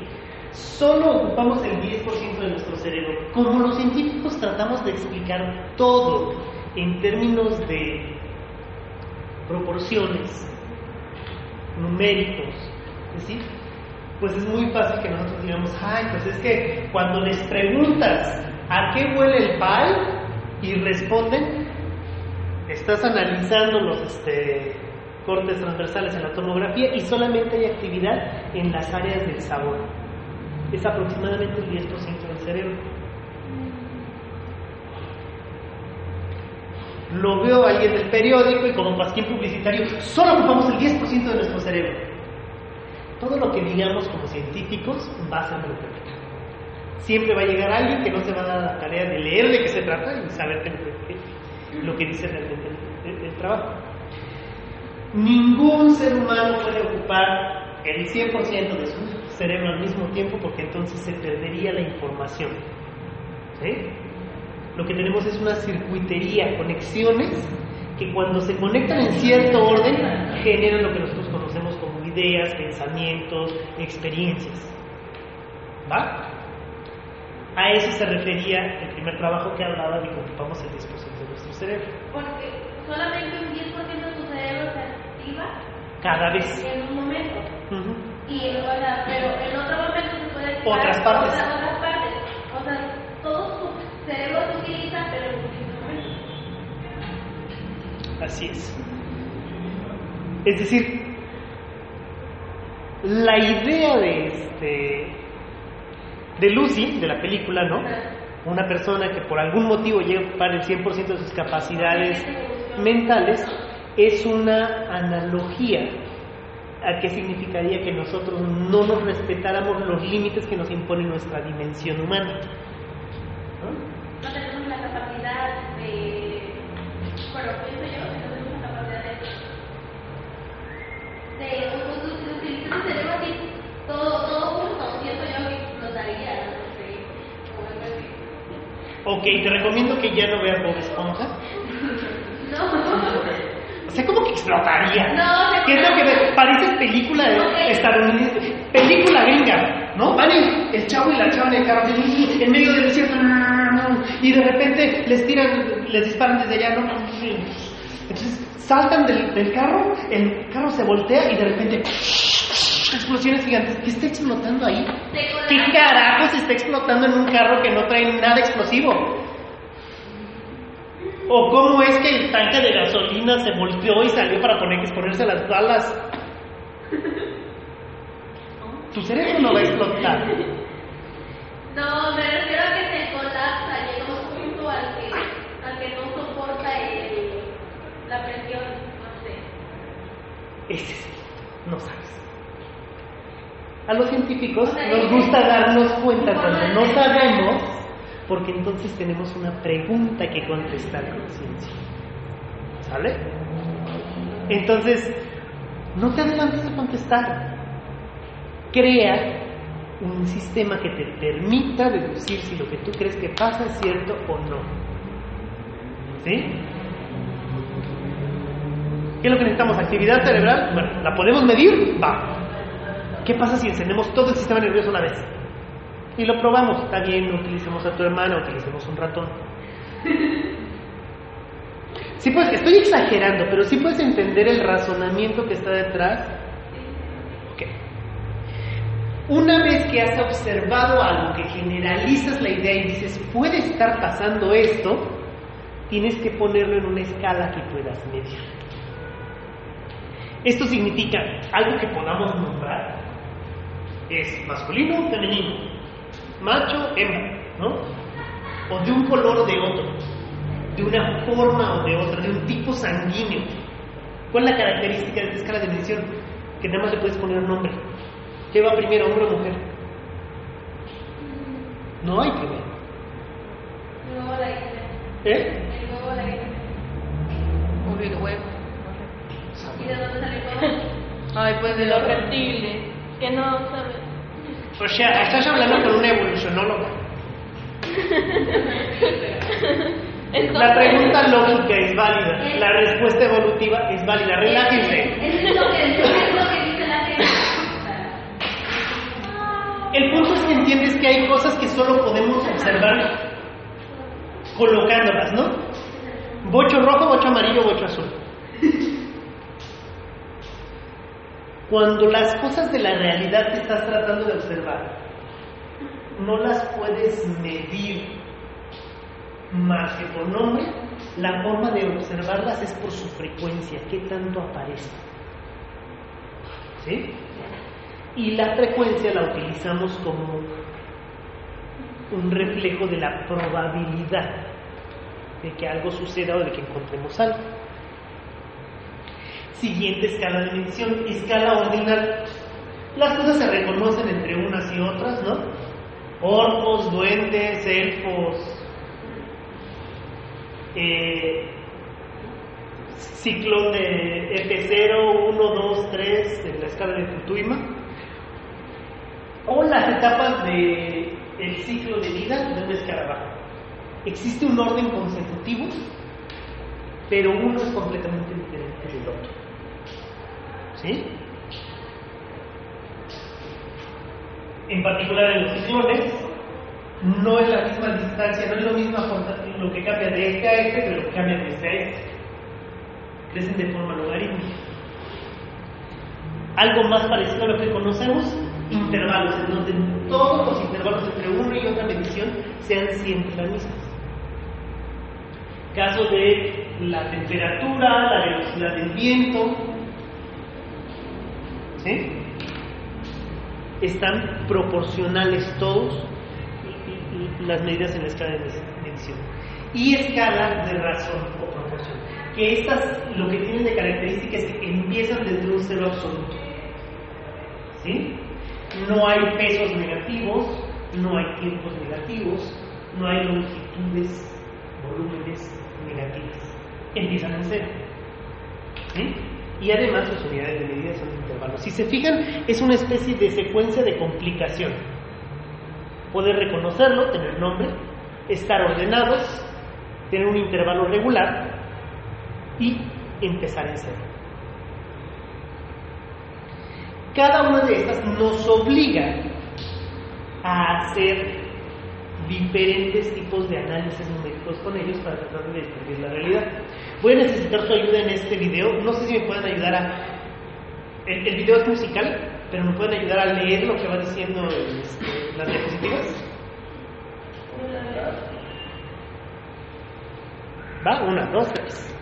Solo ocupamos el 10% de nuestro cerebro. Como los científicos tratamos de explicar todo en términos de proporciones, numéricos, es decir, pues es muy fácil que nosotros digamos, ay, pues es que cuando les preguntas a qué huele el pal y responden, estás analizando los este, cortes transversales en la tomografía y solamente hay actividad en las áreas del sabor. Es aproximadamente el 10% del cerebro. Lo veo a alguien del periódico y como pasquín publicitario, solo ocupamos el 10% de nuestro cerebro. Todo lo que digamos como científicos va a ser interpretado. Siempre va a llegar alguien que no se va a dar la tarea de leer de qué se trata y saber lo que dice realmente el, trabajo. Ningún ser humano puede ocupar el 100% de su cerebro al mismo tiempo porque entonces se perdería la información. Lo que tenemos es una circuitería, conexiones que cuando se conectan en cierto orden generan lo que nosotros conocemos ideas, pensamientos, experiencias. ¿Va? A eso se refería el primer trabajo que hablaba de que ocupamos el 10% de nuestro cerebro. Porque solamente un 10% de tu cerebro se activa Cada vez. en un momento. Ujú. Y, o sea, pero en otro momento se puede activar Otras partes. Otras, otras partes. O sea, todo tu cerebro se utiliza, pero en un momento. Así es. Es decir, la idea de este de Lucy, de la película, ¿no? Una persona que por algún motivo lleva el 100% de sus capacidades mentales, es una analogía a qué significaría que nosotros no nos respetáramos los límites que nos impone nuestra dimensión humana. ¿no? No tenemos la capacidad de. Bueno, pienso yo que no tenemos la capacidad de. de u- u- utilizar el cerebro así, todo, todo junto. Pienso yo que explotaría, no sé. O algo así. Ok, te recomiendo que ya no veas Bob Esponja. No. O sea, como que explotaría. No, se ¿Qué es lo que ves? Parece película de- Ok. estadounidense, película gringa, ¿no? Van el, el chavo y la chava en el carro, en medio del desierto, y de repente les tiran, les disparan desde allá, ¿no? Entonces saltan del, del carro, el carro se voltea y de repente explosiones gigantes. ¿Qué está explotando ahí? ¿Qué carajos está explotando en un carro que no trae nada explosivo? ¿O cómo es que el tanque de gasolina se volteó y salió para poner que exponerse las balas? Tu cerebro no va a explotar. No, me refiero a que se colapsa, llega un punto al que, al que no soporta el, la presión, no sé. Ese es el- no sabes. A los científicos nos gusta darnos cuenta cuando no sabemos, porque entonces tenemos una pregunta que contestar con ciencia. ¿Sale? Entonces, no te adelantes a contestar. Crea un sistema que te permita deducir si lo que tú crees que pasa es cierto o no. ¿Sí? ¿Qué es lo que necesitamos? ¿Actividad cerebral? Bueno, ¿la podemos medir? Va. ¿Qué pasa si encendemos todo el sistema nervioso a la vez? Y lo probamos. Está bien, no utilicemos a tu hermana, utilicemos un ratón. Sí, pues, estoy exagerando, pero sí puedes entender el razonamiento que está detrás. Ok. Una vez que has observado algo, que generalizas la idea y dices, puede estar pasando esto, tienes que ponerlo en una escala que puedas medir. Esto significa algo que podamos nombrar. Es masculino o femenino, macho, hembra, ¿no? O de un color o de otro, de una forma o de otra, de un tipo sanguíneo. ¿Cuál es la característica de esta escala de medición? Que nada más le puedes poner un nombre. ¿Qué va primero, hombre o mujer? No hay primero. Luego la guinda. ¿Eh? Y luego la guinda. Obvio, el huevo. ¿Y de dónde sale todo? Ay, pues de los reptiles. Que no sabes. O sea, estás hablando con una evolucionóloga. La pregunta lógica es válida, la respuesta evolutiva es válida. Relájense. Eso es lo que, es lo que dice la gente. El punto es que entiendes que hay cosas que solo podemos observar colocándolas, ¿no? Bocho rojo, bocho amarillo, bocho azul. Cuando las cosas de la realidad que estás tratando de observar no las puedes medir más que por nombre, la forma de observarlas es por su frecuencia, qué tanto aparece. ¿Sí? Y la frecuencia la utilizamos como un reflejo de la probabilidad de que algo suceda o de que encontremos algo. Siguiente escala de medición, escala ordinal. Las cosas se reconocen entre unas y otras, ¿no? Orcos, duendes, elfos, eh, ciclón de F0, 1, 2, 3 en la escala de Futuima, o las etapas de el ciclo de vida de una escarabajo. Existe un orden consecutivo, pero uno es completamente diferente del otro. ¿Sí? En particular en los ciclones, no es la misma distancia, no es lo mismo lo que cambia de este a este que lo que cambia de este a este. Crecen de forma logarítmica. Algo más parecido a lo que conocemos, intervalos, en donde todos los intervalos entre una y otra medición sean siempre las mismas. Caso de la temperatura, la velocidad del viento, ¿sí? Están proporcionales todos las medidas en la escala de medición. Y escala de razón o proporción. Que estas lo que tienen de característica es que empiezan desde un cero absoluto. ¿Sí? No hay pesos negativos, no hay tiempos negativos, no hay longitudes, volúmenes negativos. Empiezan en cero. ¿Sí? Y además sus unidades de medida son intervalos. Si se fijan, es una especie de secuencia de complicación poder reconocerlo, tener nombre, estar ordenados, tener un intervalo regular y empezar en cero. Cada una de estas nos obliga a hacer diferentes tipos de análisis numéricos con ellos para tratar de descubrir la realidad. Voy a necesitar su ayuda en este video. No sé si me pueden ayudar a... El, el video es musical, pero me pueden ayudar a leer lo que va diciendo este, las diapositivas. Va, una, dos, tres.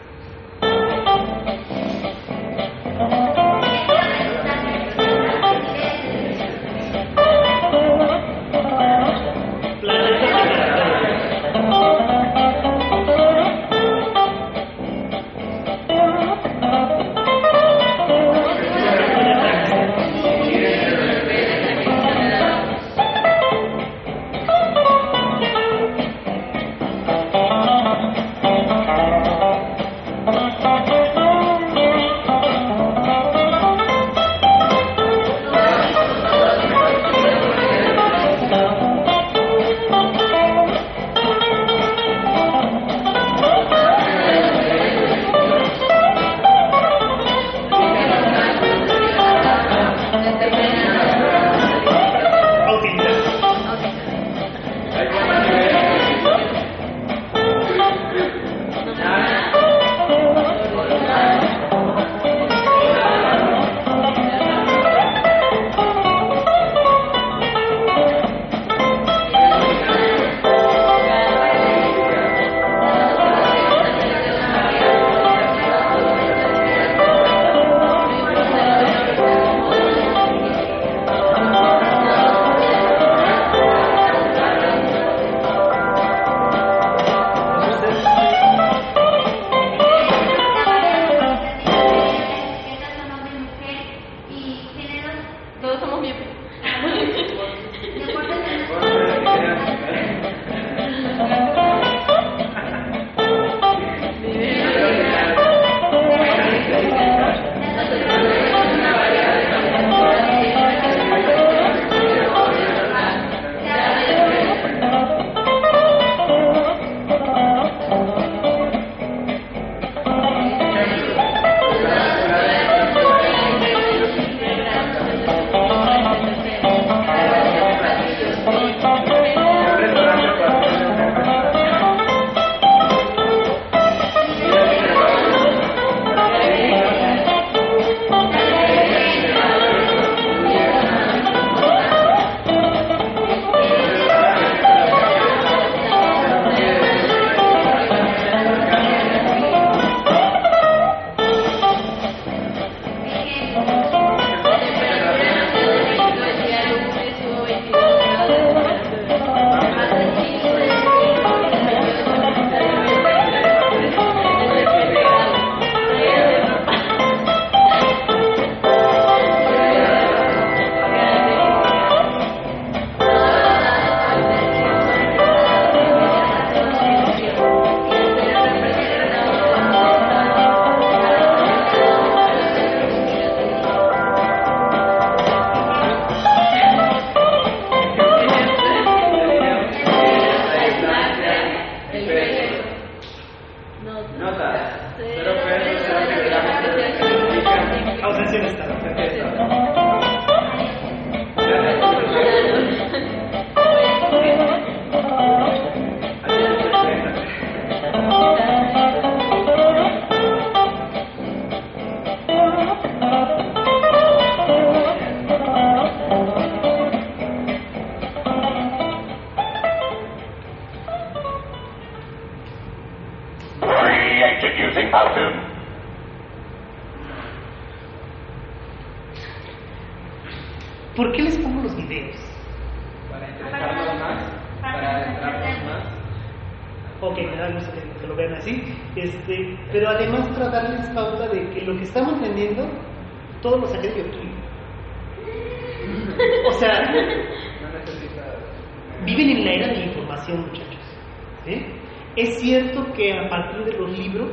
Es cierto que a partir de los libros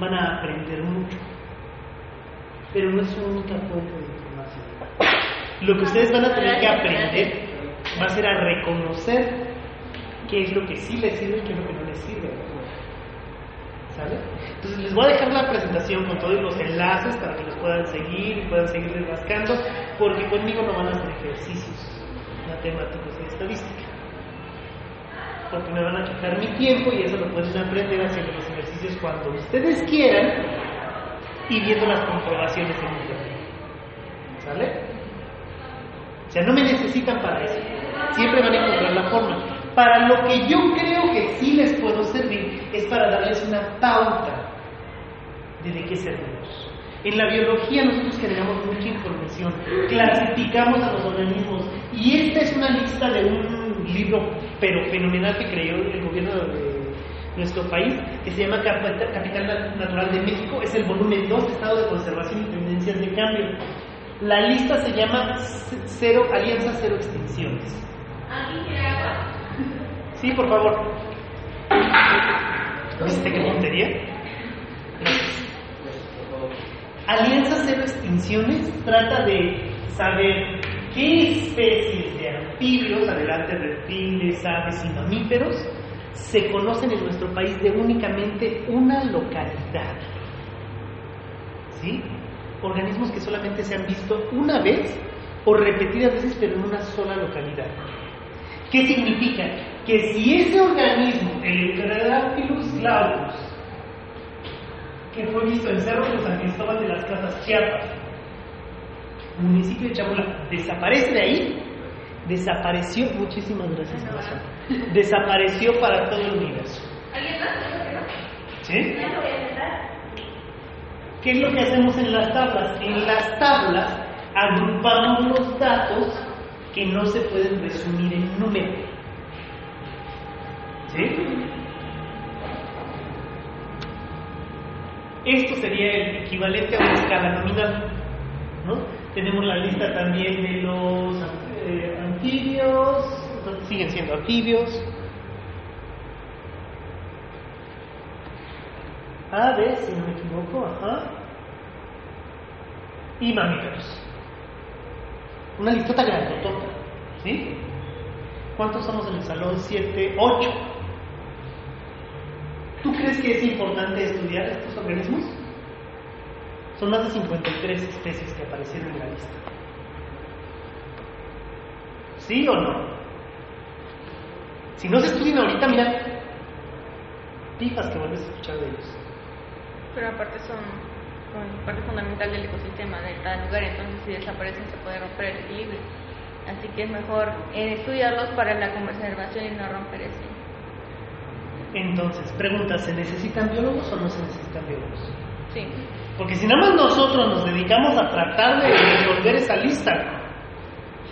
van a aprender mucho, pero no es única fuente de información. Lo que ustedes van a tener que aprender va a ser a reconocer qué es lo que sí les sirve y qué es lo que no les sirve. ¿Sale? Entonces les voy a dejar la presentación con todos los enlaces para que los puedan seguir y puedan seguir rascando, porque conmigo no van a hacer ejercicios matemáticos y estadística. Porque me van a quitar mi tiempo y eso lo pueden aprender haciendo los ejercicios cuando ustedes quieran y viendo las comprobaciones en internet. ¿Sale? O sea, no me necesitan para eso. Siempre van a encontrar la forma. Para lo que yo creo que sí les puedo servir es para darles una pauta de de qué servimos. En la biología nosotros generamos mucha información, clasificamos a los organismos y esta es una lista de un libro pero fenomenal que creó el gobierno de nuestro país que se llama Capital Natural de México, es el volumen 2, Estado de Conservación y Tendencias de Cambio. La lista se llama Cero Alianza Cero Extinciones. Sí, por favor. ¿Viste qué tontería? Gracias. Alianza Cero Extinciones trata de saber qué especies de anfibios, adelante reptiles, aves y mamíferos, se conocen en nuestro país de únicamente una localidad. ¿Sí? Organismos que solamente se han visto una vez o repetidas veces, pero en una sola localidad. ¿Qué significa? Que si ese organismo, el Eucradophilus glaucus, que fue visto en Cerro de San Cristóbal de las Casas, Chiapas, municipio de Chabula, desaparece de ahí, desapareció, muchísimas gracias, corazón, desapareció para todo el universo. ¿Alguien más? ¿Sí? ¿Qué es lo que hacemos en las tablas? En las tablas agrupamos los datos que no se pueden resumir en número. ¿Sí? Esto sería el equivalente a una escala nominal. ¿no? Tenemos la lista también de los anfibios, siguen siendo anfibios. Aves, si no me equivoco, ajá. Y mamíferos. Una listota grandotota, ¿sí? ¿Cuántos somos en el salón? Siete, ocho. ¿Tú crees que es importante estudiar estos organismos? Son más de 53 especies que aparecieron en la lista. ¿Sí o no? Si no se estudian ahorita, mira, fijas que vuelves a escuchar de ellos. Pero aparte son, parte fundamental del ecosistema de cada lugar, entonces si desaparecen se puede romper el equilibrio. Así que es mejor eh, estudiarlos para la conservación y no romper ese. Entonces, pregunta, ¿se necesitan biólogos o no se necesitan biólogos? Sí. Porque si nada más nosotros nos dedicamos a tratar de resolver esa lista,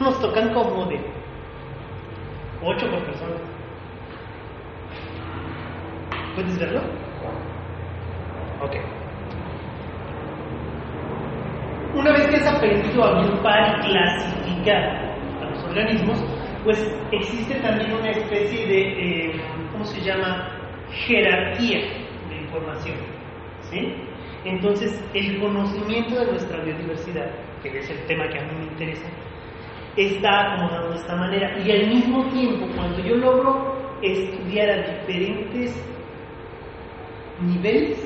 nos tocan como de 8 por persona. ¿Puedes verlo? Ok. Una vez que has aprendido a agrupar y clasificar a los organismos, pues existe también una especie de, eh, ¿cómo se llama? Jerarquía de información. ¿Sí? Entonces, el conocimiento de nuestra biodiversidad, que es el tema que a mí me interesa, está acomodado de esta manera. Y al mismo tiempo, cuando yo logro estudiar a diferentes niveles,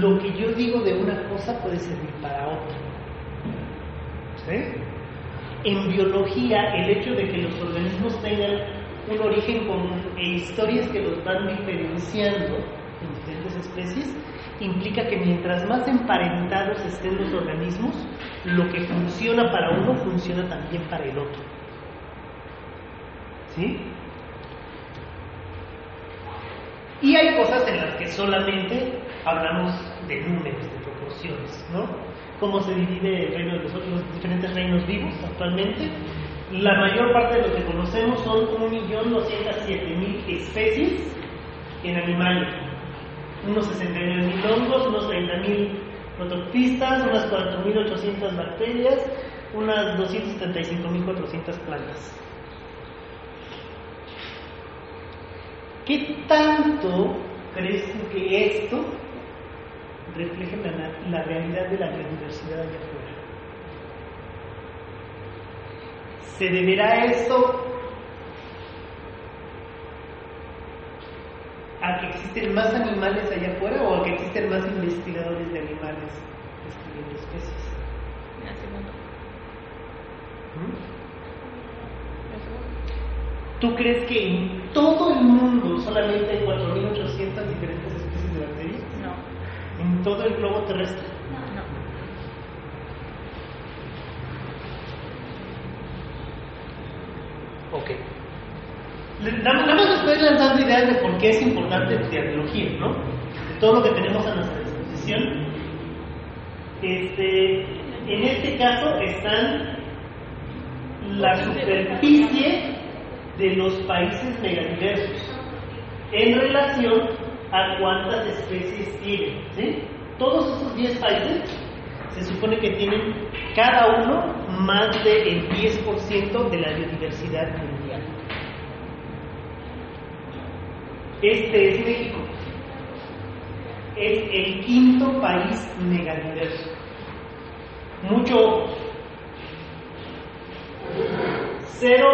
lo que yo digo de una cosa puede servir para otra. En biología, el hecho de que los organismos tengan un origen común e historias que los van diferenciando en diferentes especies, implica que mientras más emparentados estén los organismos, lo que funciona para uno funciona también para el otro. ¿Sí? Y hay cosas en las que solamente hablamos de números, de proporciones, ¿no? Cómo se divide el reino de los otros diferentes reinos vivos actualmente. La mayor parte de lo que conocemos son 1.207.000 especies en animales. Unos 69.000 hongos, unos 30.000 unas 4.800 bacterias, unas 275.400 plantas. ¿Qué tanto crees que esto refleja la, la realidad de la biodiversidad allá afuera? ¿Se deberá esto a que existen más animales allá afuera o a que existen más investigadores de animales describiendo especies? ¿Mm? ¿Tú crees que en todo el mundo solamente hay 4.800 diferentes especies de bacterias? No. En todo el globo terrestre. No. Ok. Nada más estoy lanzando ideas de por qué es importante biología, ¿no? De todo lo que tenemos a nuestra disposición. Este, en este caso están la superficie de los países megadiversos en relación a cuántas especies tienen. ¿sí? Todos esos 10 países se supone que tienen cada uno más del 10% de la biodiversidad mundial. Este es México. Es el quinto país megadiverso. Mucho. Cero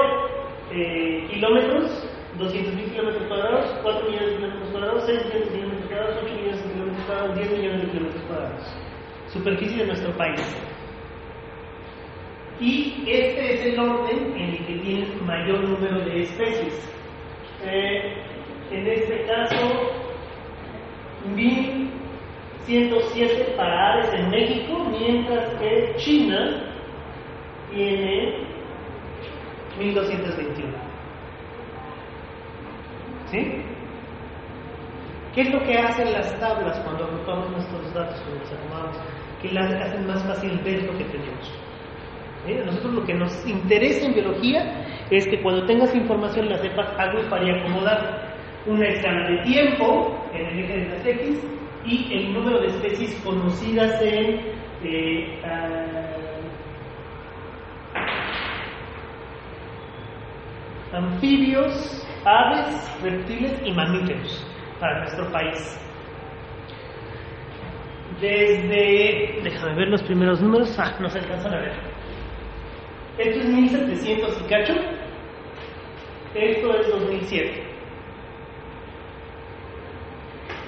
eh, kilómetros, 200 mil kilómetros cuadrados, 4 millones de kilómetros cuadrados, 6 millones de kilómetros cuadrados, 8 millones de kilómetros cuadrados, 10 millones de kilómetros cuadrados. Superficie de nuestro país. Y este es el orden en el que tienen mayor número de especies. Eh, en este caso, 1107 para aves en México, mientras que China tiene 1221. ¿Sí? ¿Qué es lo que hacen las tablas cuando agrupamos nuestros datos, cuando los acomodamos? Que las hacen más fácil ver lo que tenemos. ¿Sí? A nosotros lo que nos interesa en biología es que cuando tengas información la sepas agrupar y acomodar. Una escala de tiempo en el eje de las X y el número de especies conocidas en eh, ah, anfibios, aves, reptiles y mamíferos para nuestro país. Desde, déjame ver los primeros números, ah, no se alcanzan a ver. Esto es 1700 y esto es 2007.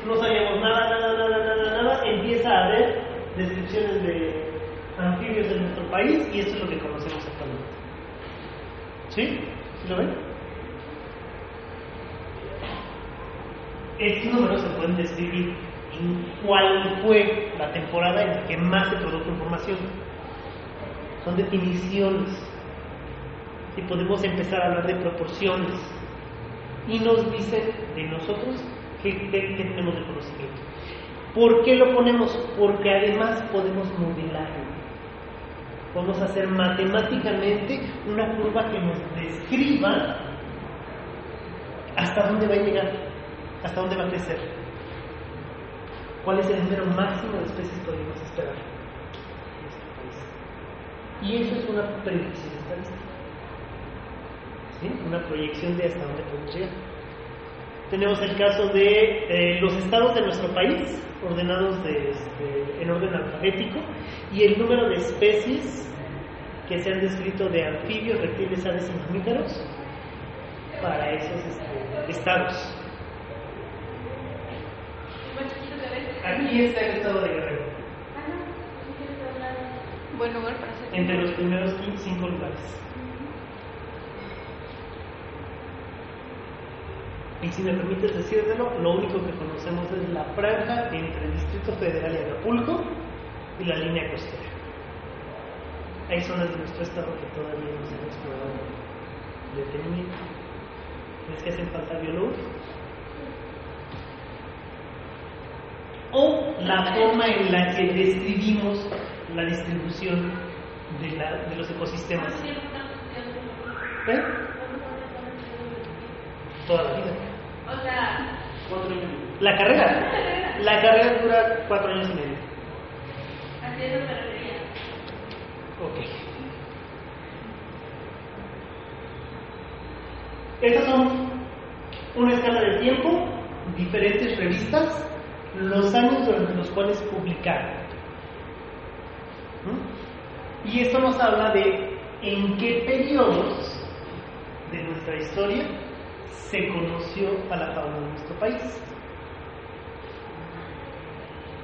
No sabíamos nada, nada, nada, nada, nada, empieza a haber descripciones de anfibios en nuestro país y esto es lo que conocemos actualmente. ¿Sí? ¿Sí lo ven? Estos números se pueden describir en cuál fue la temporada en la que más se produjo información. Son definiciones. Y podemos empezar a hablar de proporciones. Y nos dicen de nosotros qué, qué- qué tenemos de conocimiento. ¿Por qué lo ponemos? Porque además podemos modelarlo. Podemos hacer matemáticamente una curva que nos describa hasta dónde va a llegar, hasta dónde va a crecer. ¿Cuál es el número máximo de especies que podemos esperar país? Y eso es una predicción estadística. ¿Sí? Una proyección de hasta dónde podemos llegar. Tenemos el caso de eh, los estados de nuestro país, ordenados de, este, en orden alfabético, y el número de especies que se han descrito de anfibios, reptiles, aves y mamíferos para esos este, estados. Aquí está el estado de Guerrero, Buen lugar para hacer. entre los primeros cinco lugares. Y si me permites decírtelo, lo único que conocemos es la franja entre el Distrito Federal y Acapulco y la línea costera. Hay zonas de nuestro estado que todavía no se han explorado en detenimiento. ¿Es que hacen falta biólogos? o la forma en la que describimos la distribución de, la, de los ecosistemas. ¿Eh? Toda la vida. O sea, La carrera. La carrera dura cuatro años y medio. que refería. Ok. Estas son una escala de tiempo, diferentes revistas, los años durante los cuales publicaron. ¿Mm? Y esto nos habla de en qué periodos de nuestra historia se conoció a la fauna de nuestro país.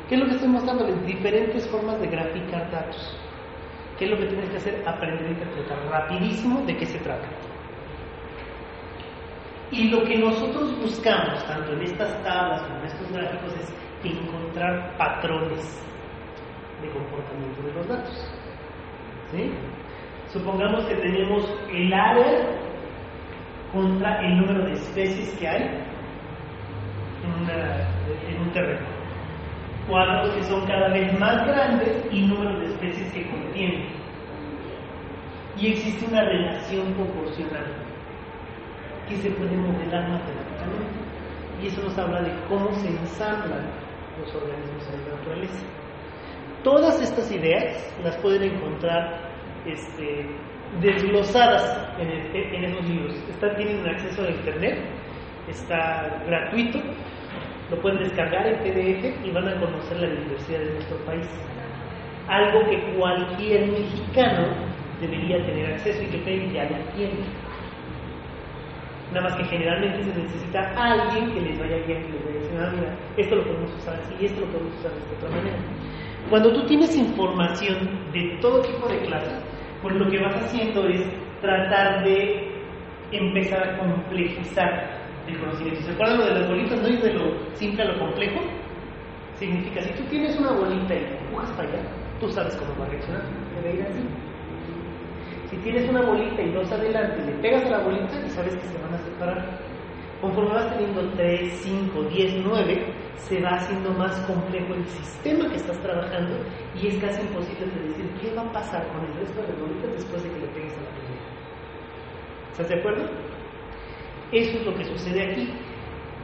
¿Qué es lo que estoy mostrándoles? Diferentes formas de graficar datos. ¿Qué es lo que tienes que hacer? Aprender a interpretar rapidísimo de qué se trata. Y lo que nosotros buscamos, tanto en estas tablas como en estos gráficos, es encontrar patrones de comportamiento de los datos. ¿Sí? Supongamos que tenemos el área contra el número de especies que hay en, un terreno. Cuadros que son cada vez más grandes y número de especies que contienen. Y existe una relación proporcional que se puede modelar matemáticamente. Y eso nos habla de cómo se ensamblan los organismos en la naturaleza. Todas estas ideas las pueden encontrar este, desglosadas en, el- en esos libros. Están, tienen acceso a internet, está gratuito, lo pueden descargar en PDF y van a conocer la diversidad de nuestro país. Algo que cualquier mexicano debería tener acceso y que Pei ya la tiene. Nada más que generalmente se necesita alguien que les vaya guiando y les vaya diciendo, ah, mira, esto lo podemos usar así esto lo podemos usar de esta otra manera. Cuando tú tienes información de todo tipo de clases, pues lo que vas haciendo es tratar de empezar a complejizar el conocimiento. ¿Se acuerdan lo de las bolitas? ¿No es de lo simple a lo complejo? Significa, si tú tienes una bolita y la empujas para allá, tú sabes cómo va a reaccionar. Debe ir así. Si tienes una bolita y dos adelante, le pegas a la bolita y sabes que se van a separar. Conforme vas teniendo 3, 5, 10, 9, se va haciendo más complejo el sistema que estás trabajando y es casi imposible predecir qué va a pasar con el resto de bolitas después de que le pegues a la primera. ¿Estás de acuerdo? Eso es lo que sucede aquí.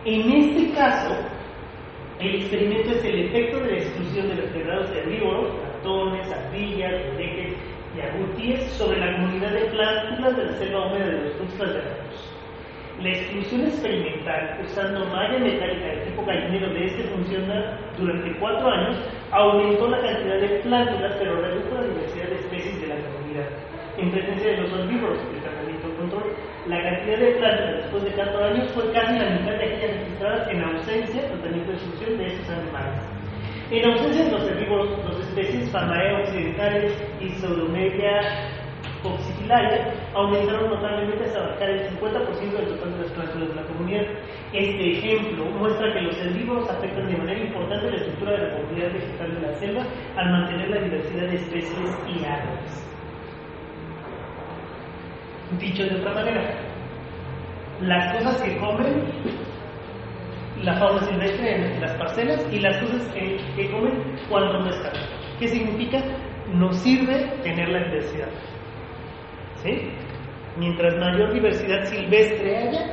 En este caso, el experimento es el efecto de la exclusión de los depredadores herbívoros, ratones, ardillas, orejes y agoutis sobre la comunidad de plántulas de la selva húmeda de los Tuxtlas de. La exclusión experimental usando malla metálica de tipo gallinero de este funciona durante cuatro años aumentó la cantidad de plántulas pero redujo la diversidad de especies de la comunidad. En presencia de los herbívoros, el tratamiento control, la cantidad de plántulas después de cuatro años fue casi la mitad de aquellas registradas en ausencia tratamiento de exclusión de estos animales. En ausencia de los herbívoros, las especies Pharmaea occidentales y Pseudomeria oxyfilaria aumentaron notablemente hasta abarcar el 50% del total de las plántulas de la comunidad. Este ejemplo muestra que los herbívoros afectan de manera importante la estructura de la comunidad vegetal de la selva al mantener la diversidad de especies y árboles. Dicho de otra manera, las cosas que comen la fauna silvestre en las parcelas y las cosas que, que comen cuando no están. ¿Qué significa? Nos sirve tener la diversidad. ¿Sí? Mientras mayor diversidad silvestre haya,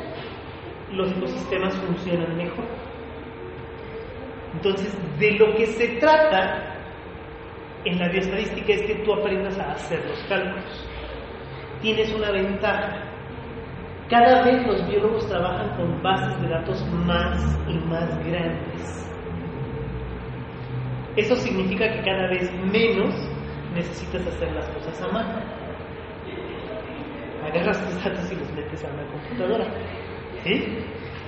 los ecosistemas funcionan mejor. Entonces, de lo que se trata en la bioestadística es que tú aprendas a hacer los cálculos. Tienes una ventaja. Cada vez los biólogos trabajan con bases de datos más y más grandes. Eso significa que cada vez menos necesitas hacer las cosas a mano. Agarras tus datos y los metes a una computadora. ¿Sí?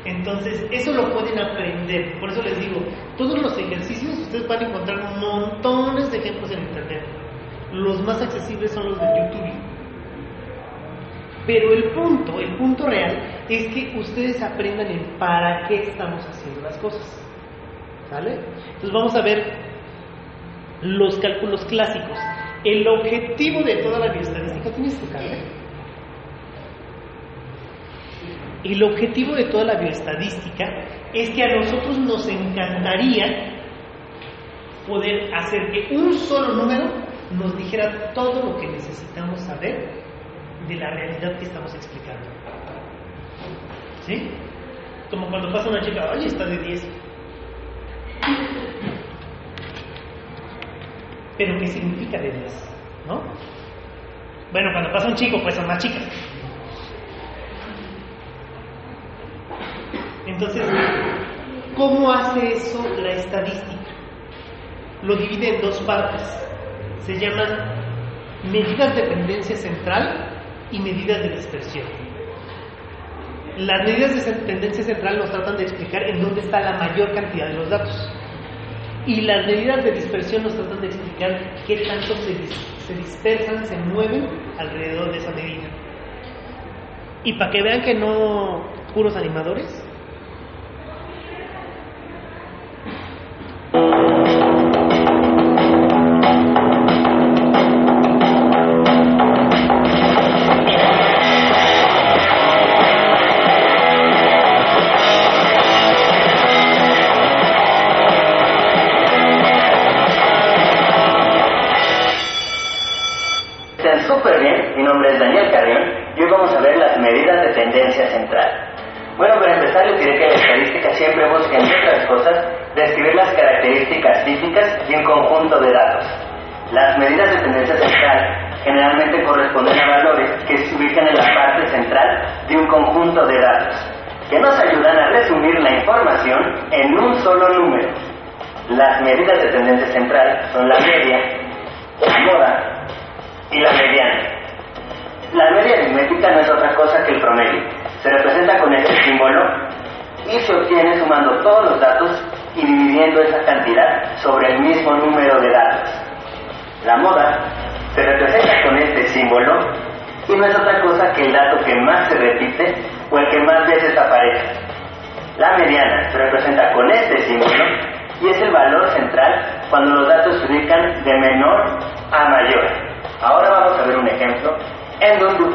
Entonces, eso lo pueden aprender. Por eso les digo, todos los ejercicios ustedes van a encontrar montones de ejemplos en Internet. Los más accesibles son los de YouTube. Pero el punto, el punto real, es que ustedes aprendan el para qué estamos haciendo las cosas. ¿Sale? Entonces vamos a ver los cálculos clásicos. El objetivo de toda la bioestadística, ¿tienes tu cable? El objetivo de toda la bioestadística es que a nosotros nos encantaría poder hacer que un solo número nos dijera todo lo que necesitamos saber de la realidad que estamos explicando. ¿Sí? Como cuando pasa una chica, oye, está de 10. Pero ¿qué significa de 10? ¿No? Bueno, cuando pasa un chico, pues son más chicas. Entonces, ¿cómo hace eso la estadística? Lo divide en dos partes. Se llaman medidas de tendencia central y medidas de dispersión. Las medidas de tendencia central nos tratan de explicar en dónde está la mayor cantidad de los datos. Y las medidas de dispersión nos tratan de explicar qué tanto se, se dispersan, se mueven alrededor de esa medida. Y para que vean que no puros animadores,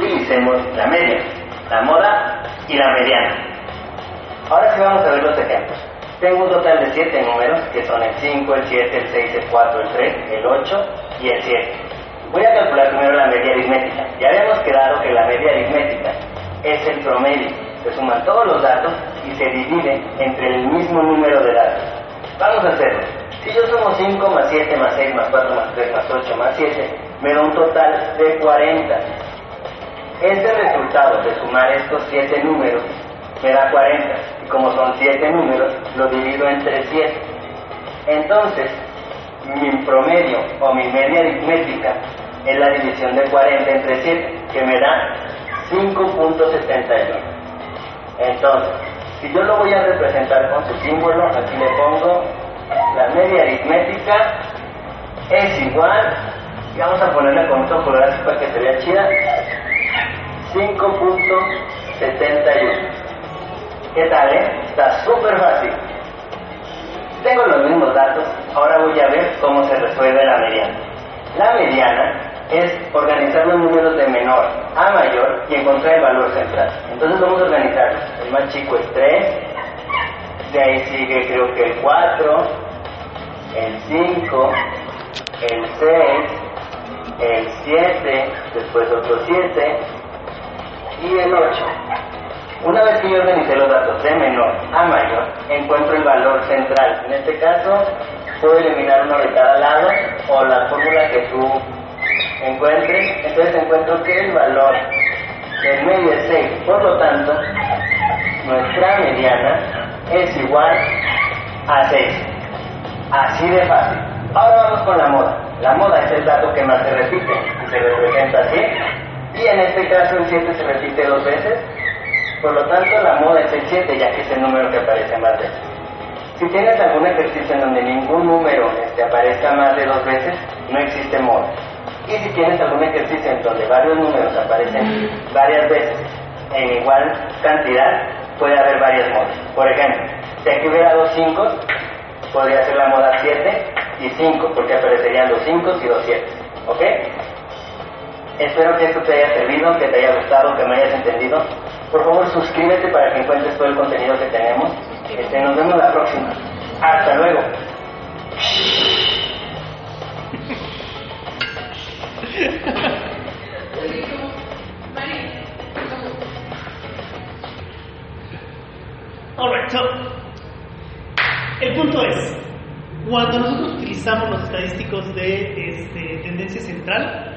utilicemos la media, la moda y la mediana. Ahora sí vamos a ver los ejemplos. Tengo un total de 7 números que son el 5, el 7, el 6, el 4, el 3, el 8 y el 7. Voy a calcular primero la media aritmética. Ya habíamos quedado que la media aritmética es el promedio. Se suman todos los datos y se divide entre el mismo número de datos. Vamos a hacerlo. Si yo sumo 5 más 7 más 6 más 4 más 3 más 8 más 7, me da un total de 40. Este resultado de sumar estos 7 números me da 40. Y como son 7 números, lo divido entre 7. Entonces, mi promedio o mi media aritmética es la división de 40 entre 7, que me da 5.71. Entonces, si yo lo voy a representar con su símbolo, aquí le pongo la media aritmética es igual, y vamos a ponerle con otro color así para que se vea chida, 5.71. ¿Qué tal, eh? Está súper fácil. Tengo los mismos datos, ahora voy a ver cómo se resuelve la mediana. La mediana es organizar los números de menor a mayor y encontrar el valor central. Entonces vamos a organizarlos. El más chico es 3, de ahí sigue creo que el 4, el 5, el 6, el 7, después otro 7 y el 8. Una vez que yo organicé los datos de menor a mayor, encuentro el valor central. En este caso, puedo eliminar uno de cada lado o la fórmula que tú encuentres. Entonces encuentro que el valor del medio es 6. Por lo tanto, nuestra mediana es igual a 6. Así de fácil. Ahora vamos con la moda. La moda es el dato que más se repite se representa así. Y en este caso el 7 se repite dos veces. Por lo tanto, la moda es el 7, ya que es el número que aparece más veces. Si tienes algún ejercicio en donde ningún número este, aparezca más de dos veces, no existe moda. Y si tienes algún ejercicio en donde varios números aparecen varias veces en igual cantidad, puede haber varias modas. Por ejemplo, si aquí hubiera dos 5, podría ser la moda 7 porque aparecerían los 5 y los 7. ¿Ok? Espero que esto te haya servido, que te haya gustado, que me hayas entendido. Por favor, suscríbete para que encuentres todo el contenido que tenemos. Este, nos vemos la próxima. Hasta luego. All right, so, el punto es, cuando nosotros utilizamos los estadísticos de este, tendencia central,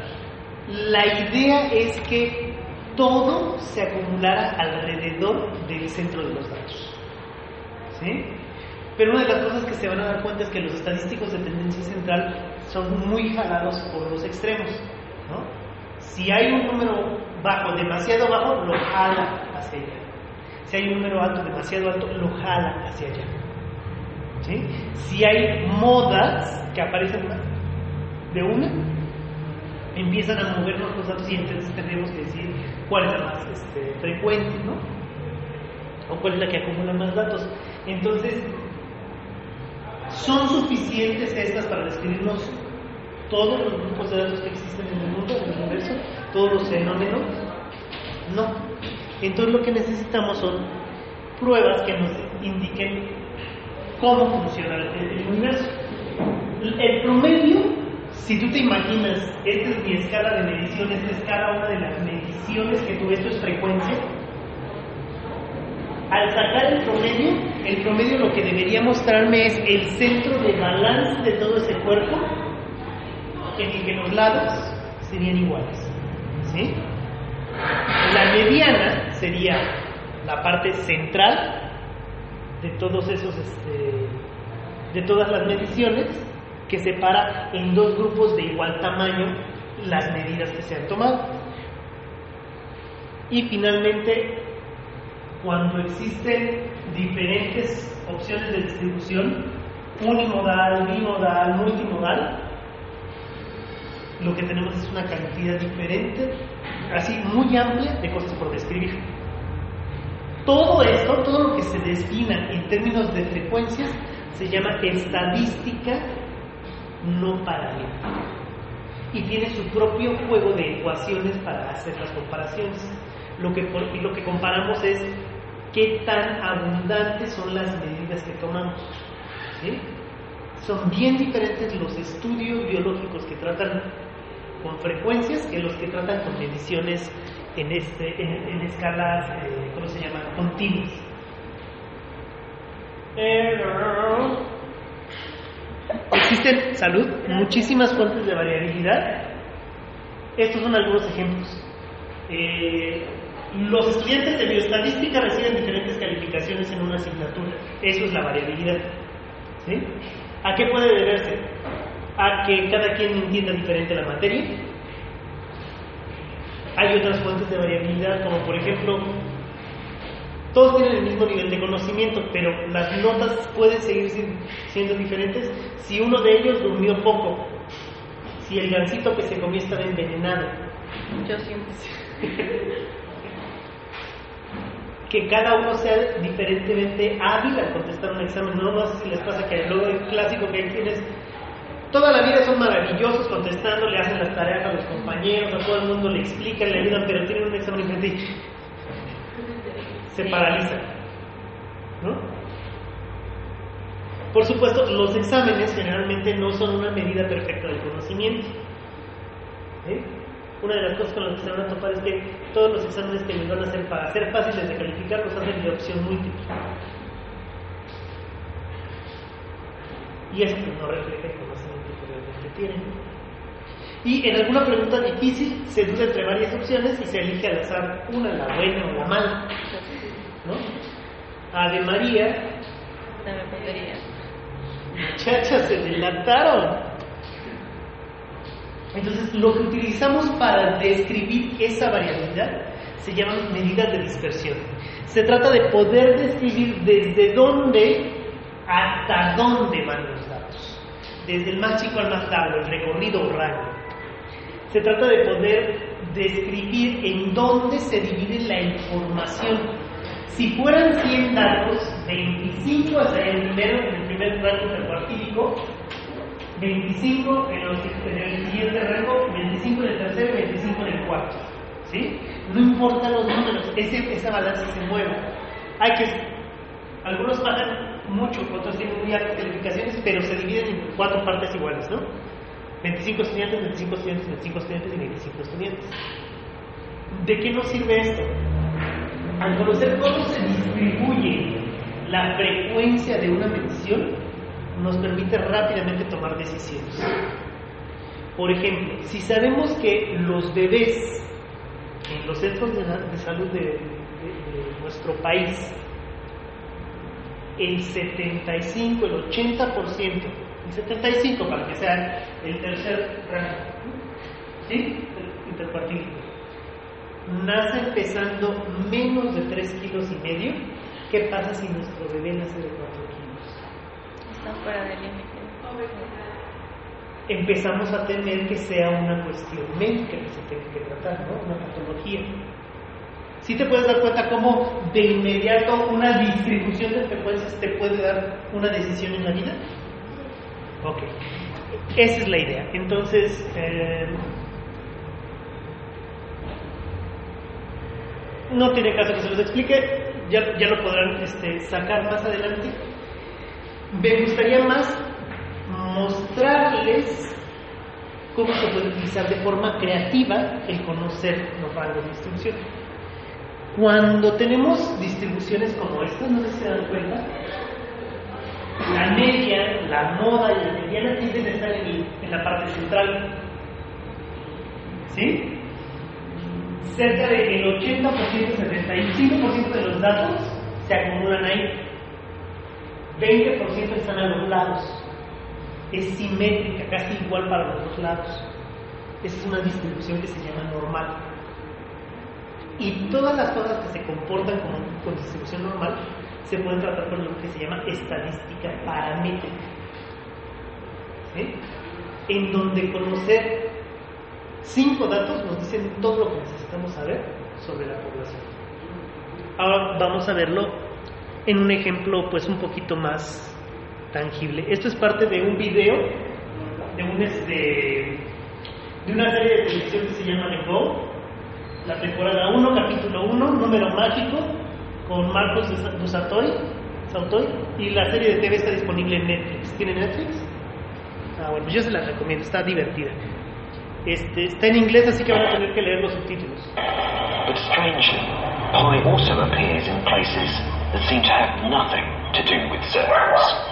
la idea es que todo se acumulara alrededor del centro de los datos. ¿Sí? Pero una de las cosas que se van a dar cuenta es que los estadísticos de tendencia central son muy jalados por los extremos. ¿no? Si hay un número bajo, demasiado bajo, lo jala hacia allá. Si hay un número alto, demasiado alto, lo jala hacia allá. Si hay modas que aparecen de una, empiezan a movernos los datos y entonces tendremos que decir cuál es la más este, frecuente, ¿no? O cuál es la que acumula más datos. Entonces, ¿son suficientes estas para describirnos todos los grupos de datos que existen en el mundo, en el universo? ¿Todos los fenómenos? No. Entonces lo que necesitamos son pruebas que nos indiquen cómo funciona el, el universo. El promedio, si tú te imaginas, esta es mi escala de medición, esta es cada una de las mediciones que tú, esto es frecuencia. Al sacar el promedio, el promedio lo que debería mostrarme es el centro de balance de todo ese cuerpo, en el que los lados serían iguales. ¿Sí? La mediana sería la parte central de todos esos, este, de todas las mediciones, que separa en dos grupos de igual tamaño las medidas que se han tomado. Y finalmente, cuando existen diferentes opciones de distribución, unimodal, bimodal, multimodal, lo que tenemos es una cantidad diferente, así muy amplia, de cosas por describir. Todo esto, todo lo que se destina en términos de frecuencias, se llama estadística no paralela. Y tiene su propio juego de ecuaciones para hacer las comparaciones. Lo que, lo que comparamos es qué tan abundantes son las medidas que tomamos. Son bien diferentes los estudios biológicos que tratan con frecuencias que los que tratan con mediciones en, este, en, en escalas, eh, ¿cómo se llama?, continuas. Existen, salud, muchísimas fuentes de variabilidad. Estos son algunos ejemplos. Eh, los estudiantes de bioestadística reciben diferentes calificaciones en una asignatura. Eso es la variabilidad. ¿sí? ¿A qué puede deberse? A que cada quien entienda diferente la materia. Hay otras fuentes de variabilidad, como por ejemplo, todos tienen el mismo nivel de conocimiento, pero las notas pueden seguir siendo diferentes si uno de ellos durmió poco, si el gansito que se comió estaba envenenado. Yo siempre. que cada uno sea diferentemente hábil al contestar un examen. No, no sé si les pasa que luego el clásico que hay quienes toda la vida son maravillosos contestando, le hacen las tareas a los compañeros, a todo el mundo le explican, le ayudan, pero tienen un examen enfrente y se paralizan. ¿No? Por supuesto, los exámenes generalmente no son una medida perfecta del conocimiento. ¿eh? Una de las cosas con las que se van a topar es que todos los exámenes que les van a hacer para ser fáciles de calificar los hacen de opción múltiple. Y eso no refleja el conocimiento que realmente tienen. Y en alguna pregunta difícil se duda entre varias opciones y se elige al azar una, la buena o la mala. ¿No? Ave María. Muchachas, se delataron. Entonces, lo que utilizamos para describir esa variabilidad se llaman medidas de dispersión. Se trata de poder describir desde dónde hasta dónde van los datos, desde el más chico al más largo, el recorrido o rango. Se trata de poder describir en dónde se divide la información. Si fueran 100 datos, 25 hasta el primero, en el primer rango intercuartílico, 25 en, en, el siguiente rango, 25 en el tercero y 25 en el cuarto. ¿sí? No importa los números, esa balanza se mueve. Hay que, algunos pagan mucho, otros tienen muy altas calificaciones, pero se dividen en cuatro partes iguales, ¿no? 25 estudiantes, 25 estudiantes, 25 estudiantes y 25 estudiantes. ¿De qué nos sirve esto? Al conocer cómo se distribuye la frecuencia de una medición, nos permite rápidamente tomar decisiones. Por ejemplo, si sabemos que los bebés en los centros de, de salud de, de, de nuestro país, el 75, el 80%, el 75 para que sea el tercer rango, ¿sí? Interpartículo, nace pesando menos de 3 kilos y medio, ¿qué pasa si nuestro bebé nace de 4 kilos? Está fuera del límite. Empezamos a temer que sea una cuestión médica que se tenga que tratar, ¿no? Una patología. Si te puedes dar cuenta cómo de inmediato una distribución de frecuencias te puede dar una decisión en la vida. Ok, esa es la idea. Entonces, eh, no tiene caso que se los explique, ya, ya lo podrán este, sacar más adelante. Me gustaría más mostrarles cómo se puede utilizar de forma creativa el conocer los rangos de distribución. Cuando tenemos distribuciones como estas, no sé si se dan cuenta, la media, la moda y la mediana tienden a estar en, en la parte central. ¿Sí? Cerca del 80%, 75% de los datos se acumulan ahí. 20% están a los lados. Es simétrica, casi igual para los dos lados. Esa es una distribución que se llama normal. Y todas las cosas que se comportan como con distribución normal se pueden tratar con lo que se llama estadística paramétrica. ¿Sí? En donde conocer cinco datos nos dicen todo lo que necesitamos saber sobre la población. Ahora vamos a verlo en un ejemplo pues un poquito más tangible. Esto es parte de un video de un este de una serie de televisión que se llama The Go, la temporada 1, capítulo 1, número mágico, con Marcos Dusatoy, Sautoy, y la serie de TV está disponible en Netflix. ¿Tiene Netflix? Ah, bueno, yo se la recomiendo, está divertida. Este, está en inglés, así que van a tener que leer los subtítulos. But strangely, pi also appears in places that seem to have nothing to do with circles.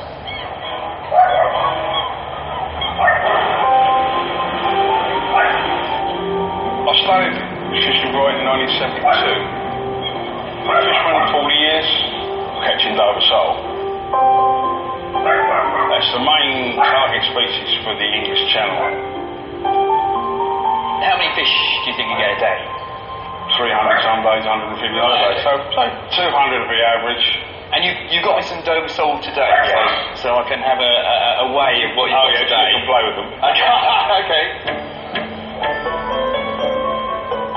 I started fishing right in 1972. Fished for 40 years, catching Dover sole. That's the main target species for the English Channel. How many fish do you think you get a day? 300 some days, 150 other days. So, say 200 would be average. And you you got me some Dover sole today, so, so I can have a, a, a way of what you've Oh, got yeah, today. you can play with them. okay.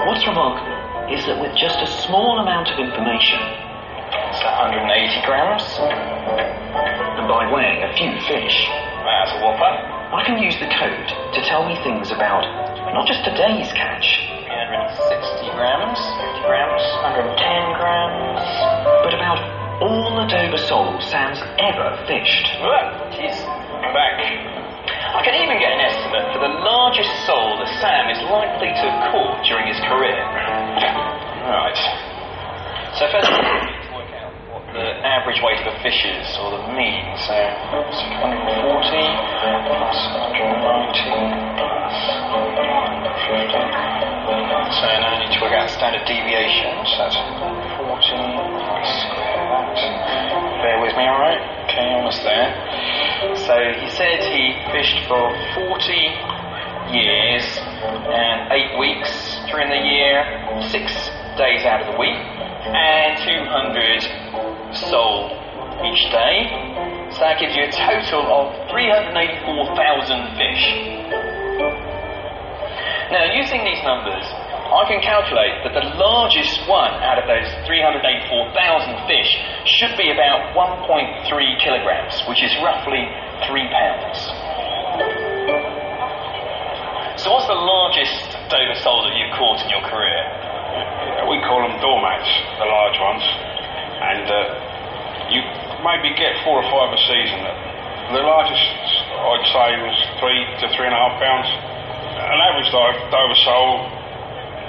What's remarkable is that with just a small amount of information, It's 180 grams. and by weighing a few fish, That's a whopper. I can use the code to tell me things about not just today's catch, 360 grams, 50 grams, 110 grams. but about all the Dover soles Sam's ever fished. Look, jeez, I'm back. I can even get an estimate for the largest sole that Sam is likely to have caught during his career. Right. So first of all, we need to work out what the average weight of a fish is, or the mean. So 140 plus 190 plus 150. So now I need to work out standard deviation. So that's 40 square that. Bear with me, alright? Okay, almost there. So he said he fished for 40 years and 8 weeks during the year, 6 days out of the week, and 200 sole each day. So that gives you a total of 384,000 fish. Now, using these numbers, I can calculate that the largest one out of those 384,000 fish should be about 1.3 kilograms, which is roughly 3 pounds. So, what's the largest Dover sole that you've caught in your career? We call them doormats, the large ones. And uh, you maybe get four or five a season. The largest I'd say was three to three and a half pounds. An average Dover Dover sole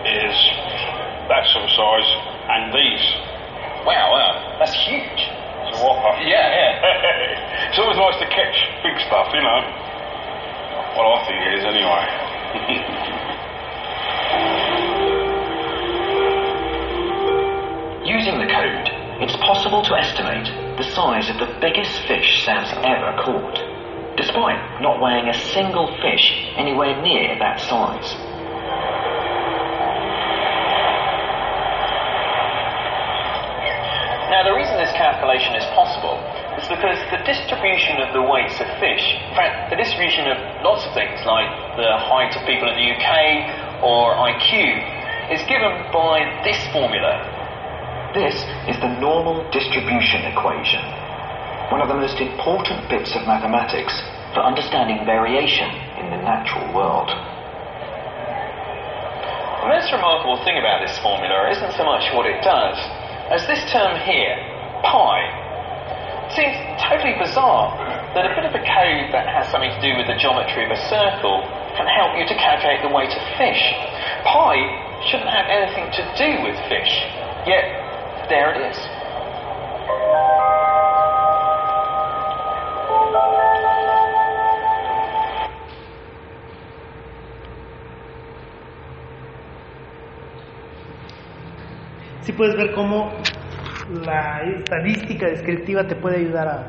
is that sort of size, and these. Wow, wow, that's huge. Whopper. Yeah, yeah. it's always nice to catch big stuff, you know. What I think it is anyway. Using the code, it's possible to estimate the size of the biggest fish Sam's ever caught, despite not weighing a single fish anywhere near that size. Now, the reason this calculation is possible is because the distribution of the weights of fish, in fact, the distribution of lots of things like the height of people in the UK or IQ, is given by this formula. This is the normal distribution equation, one of the most important bits of mathematics for understanding variation in the natural world. The most remarkable thing about this formula isn't so much what it does, as this term here, pi, seems totally bizarre that a bit of a code that has something to do with the geometry of a circle can help you to calculate the weight of fish. Pi shouldn't have anything to do with fish, yet there it is. Sí puedes ver cómo la estadística descriptiva te puede ayudar a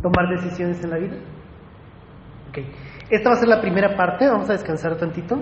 tomar decisiones en la vida. Ok. Esta va a ser la primera parte, vamos a descansar tantito.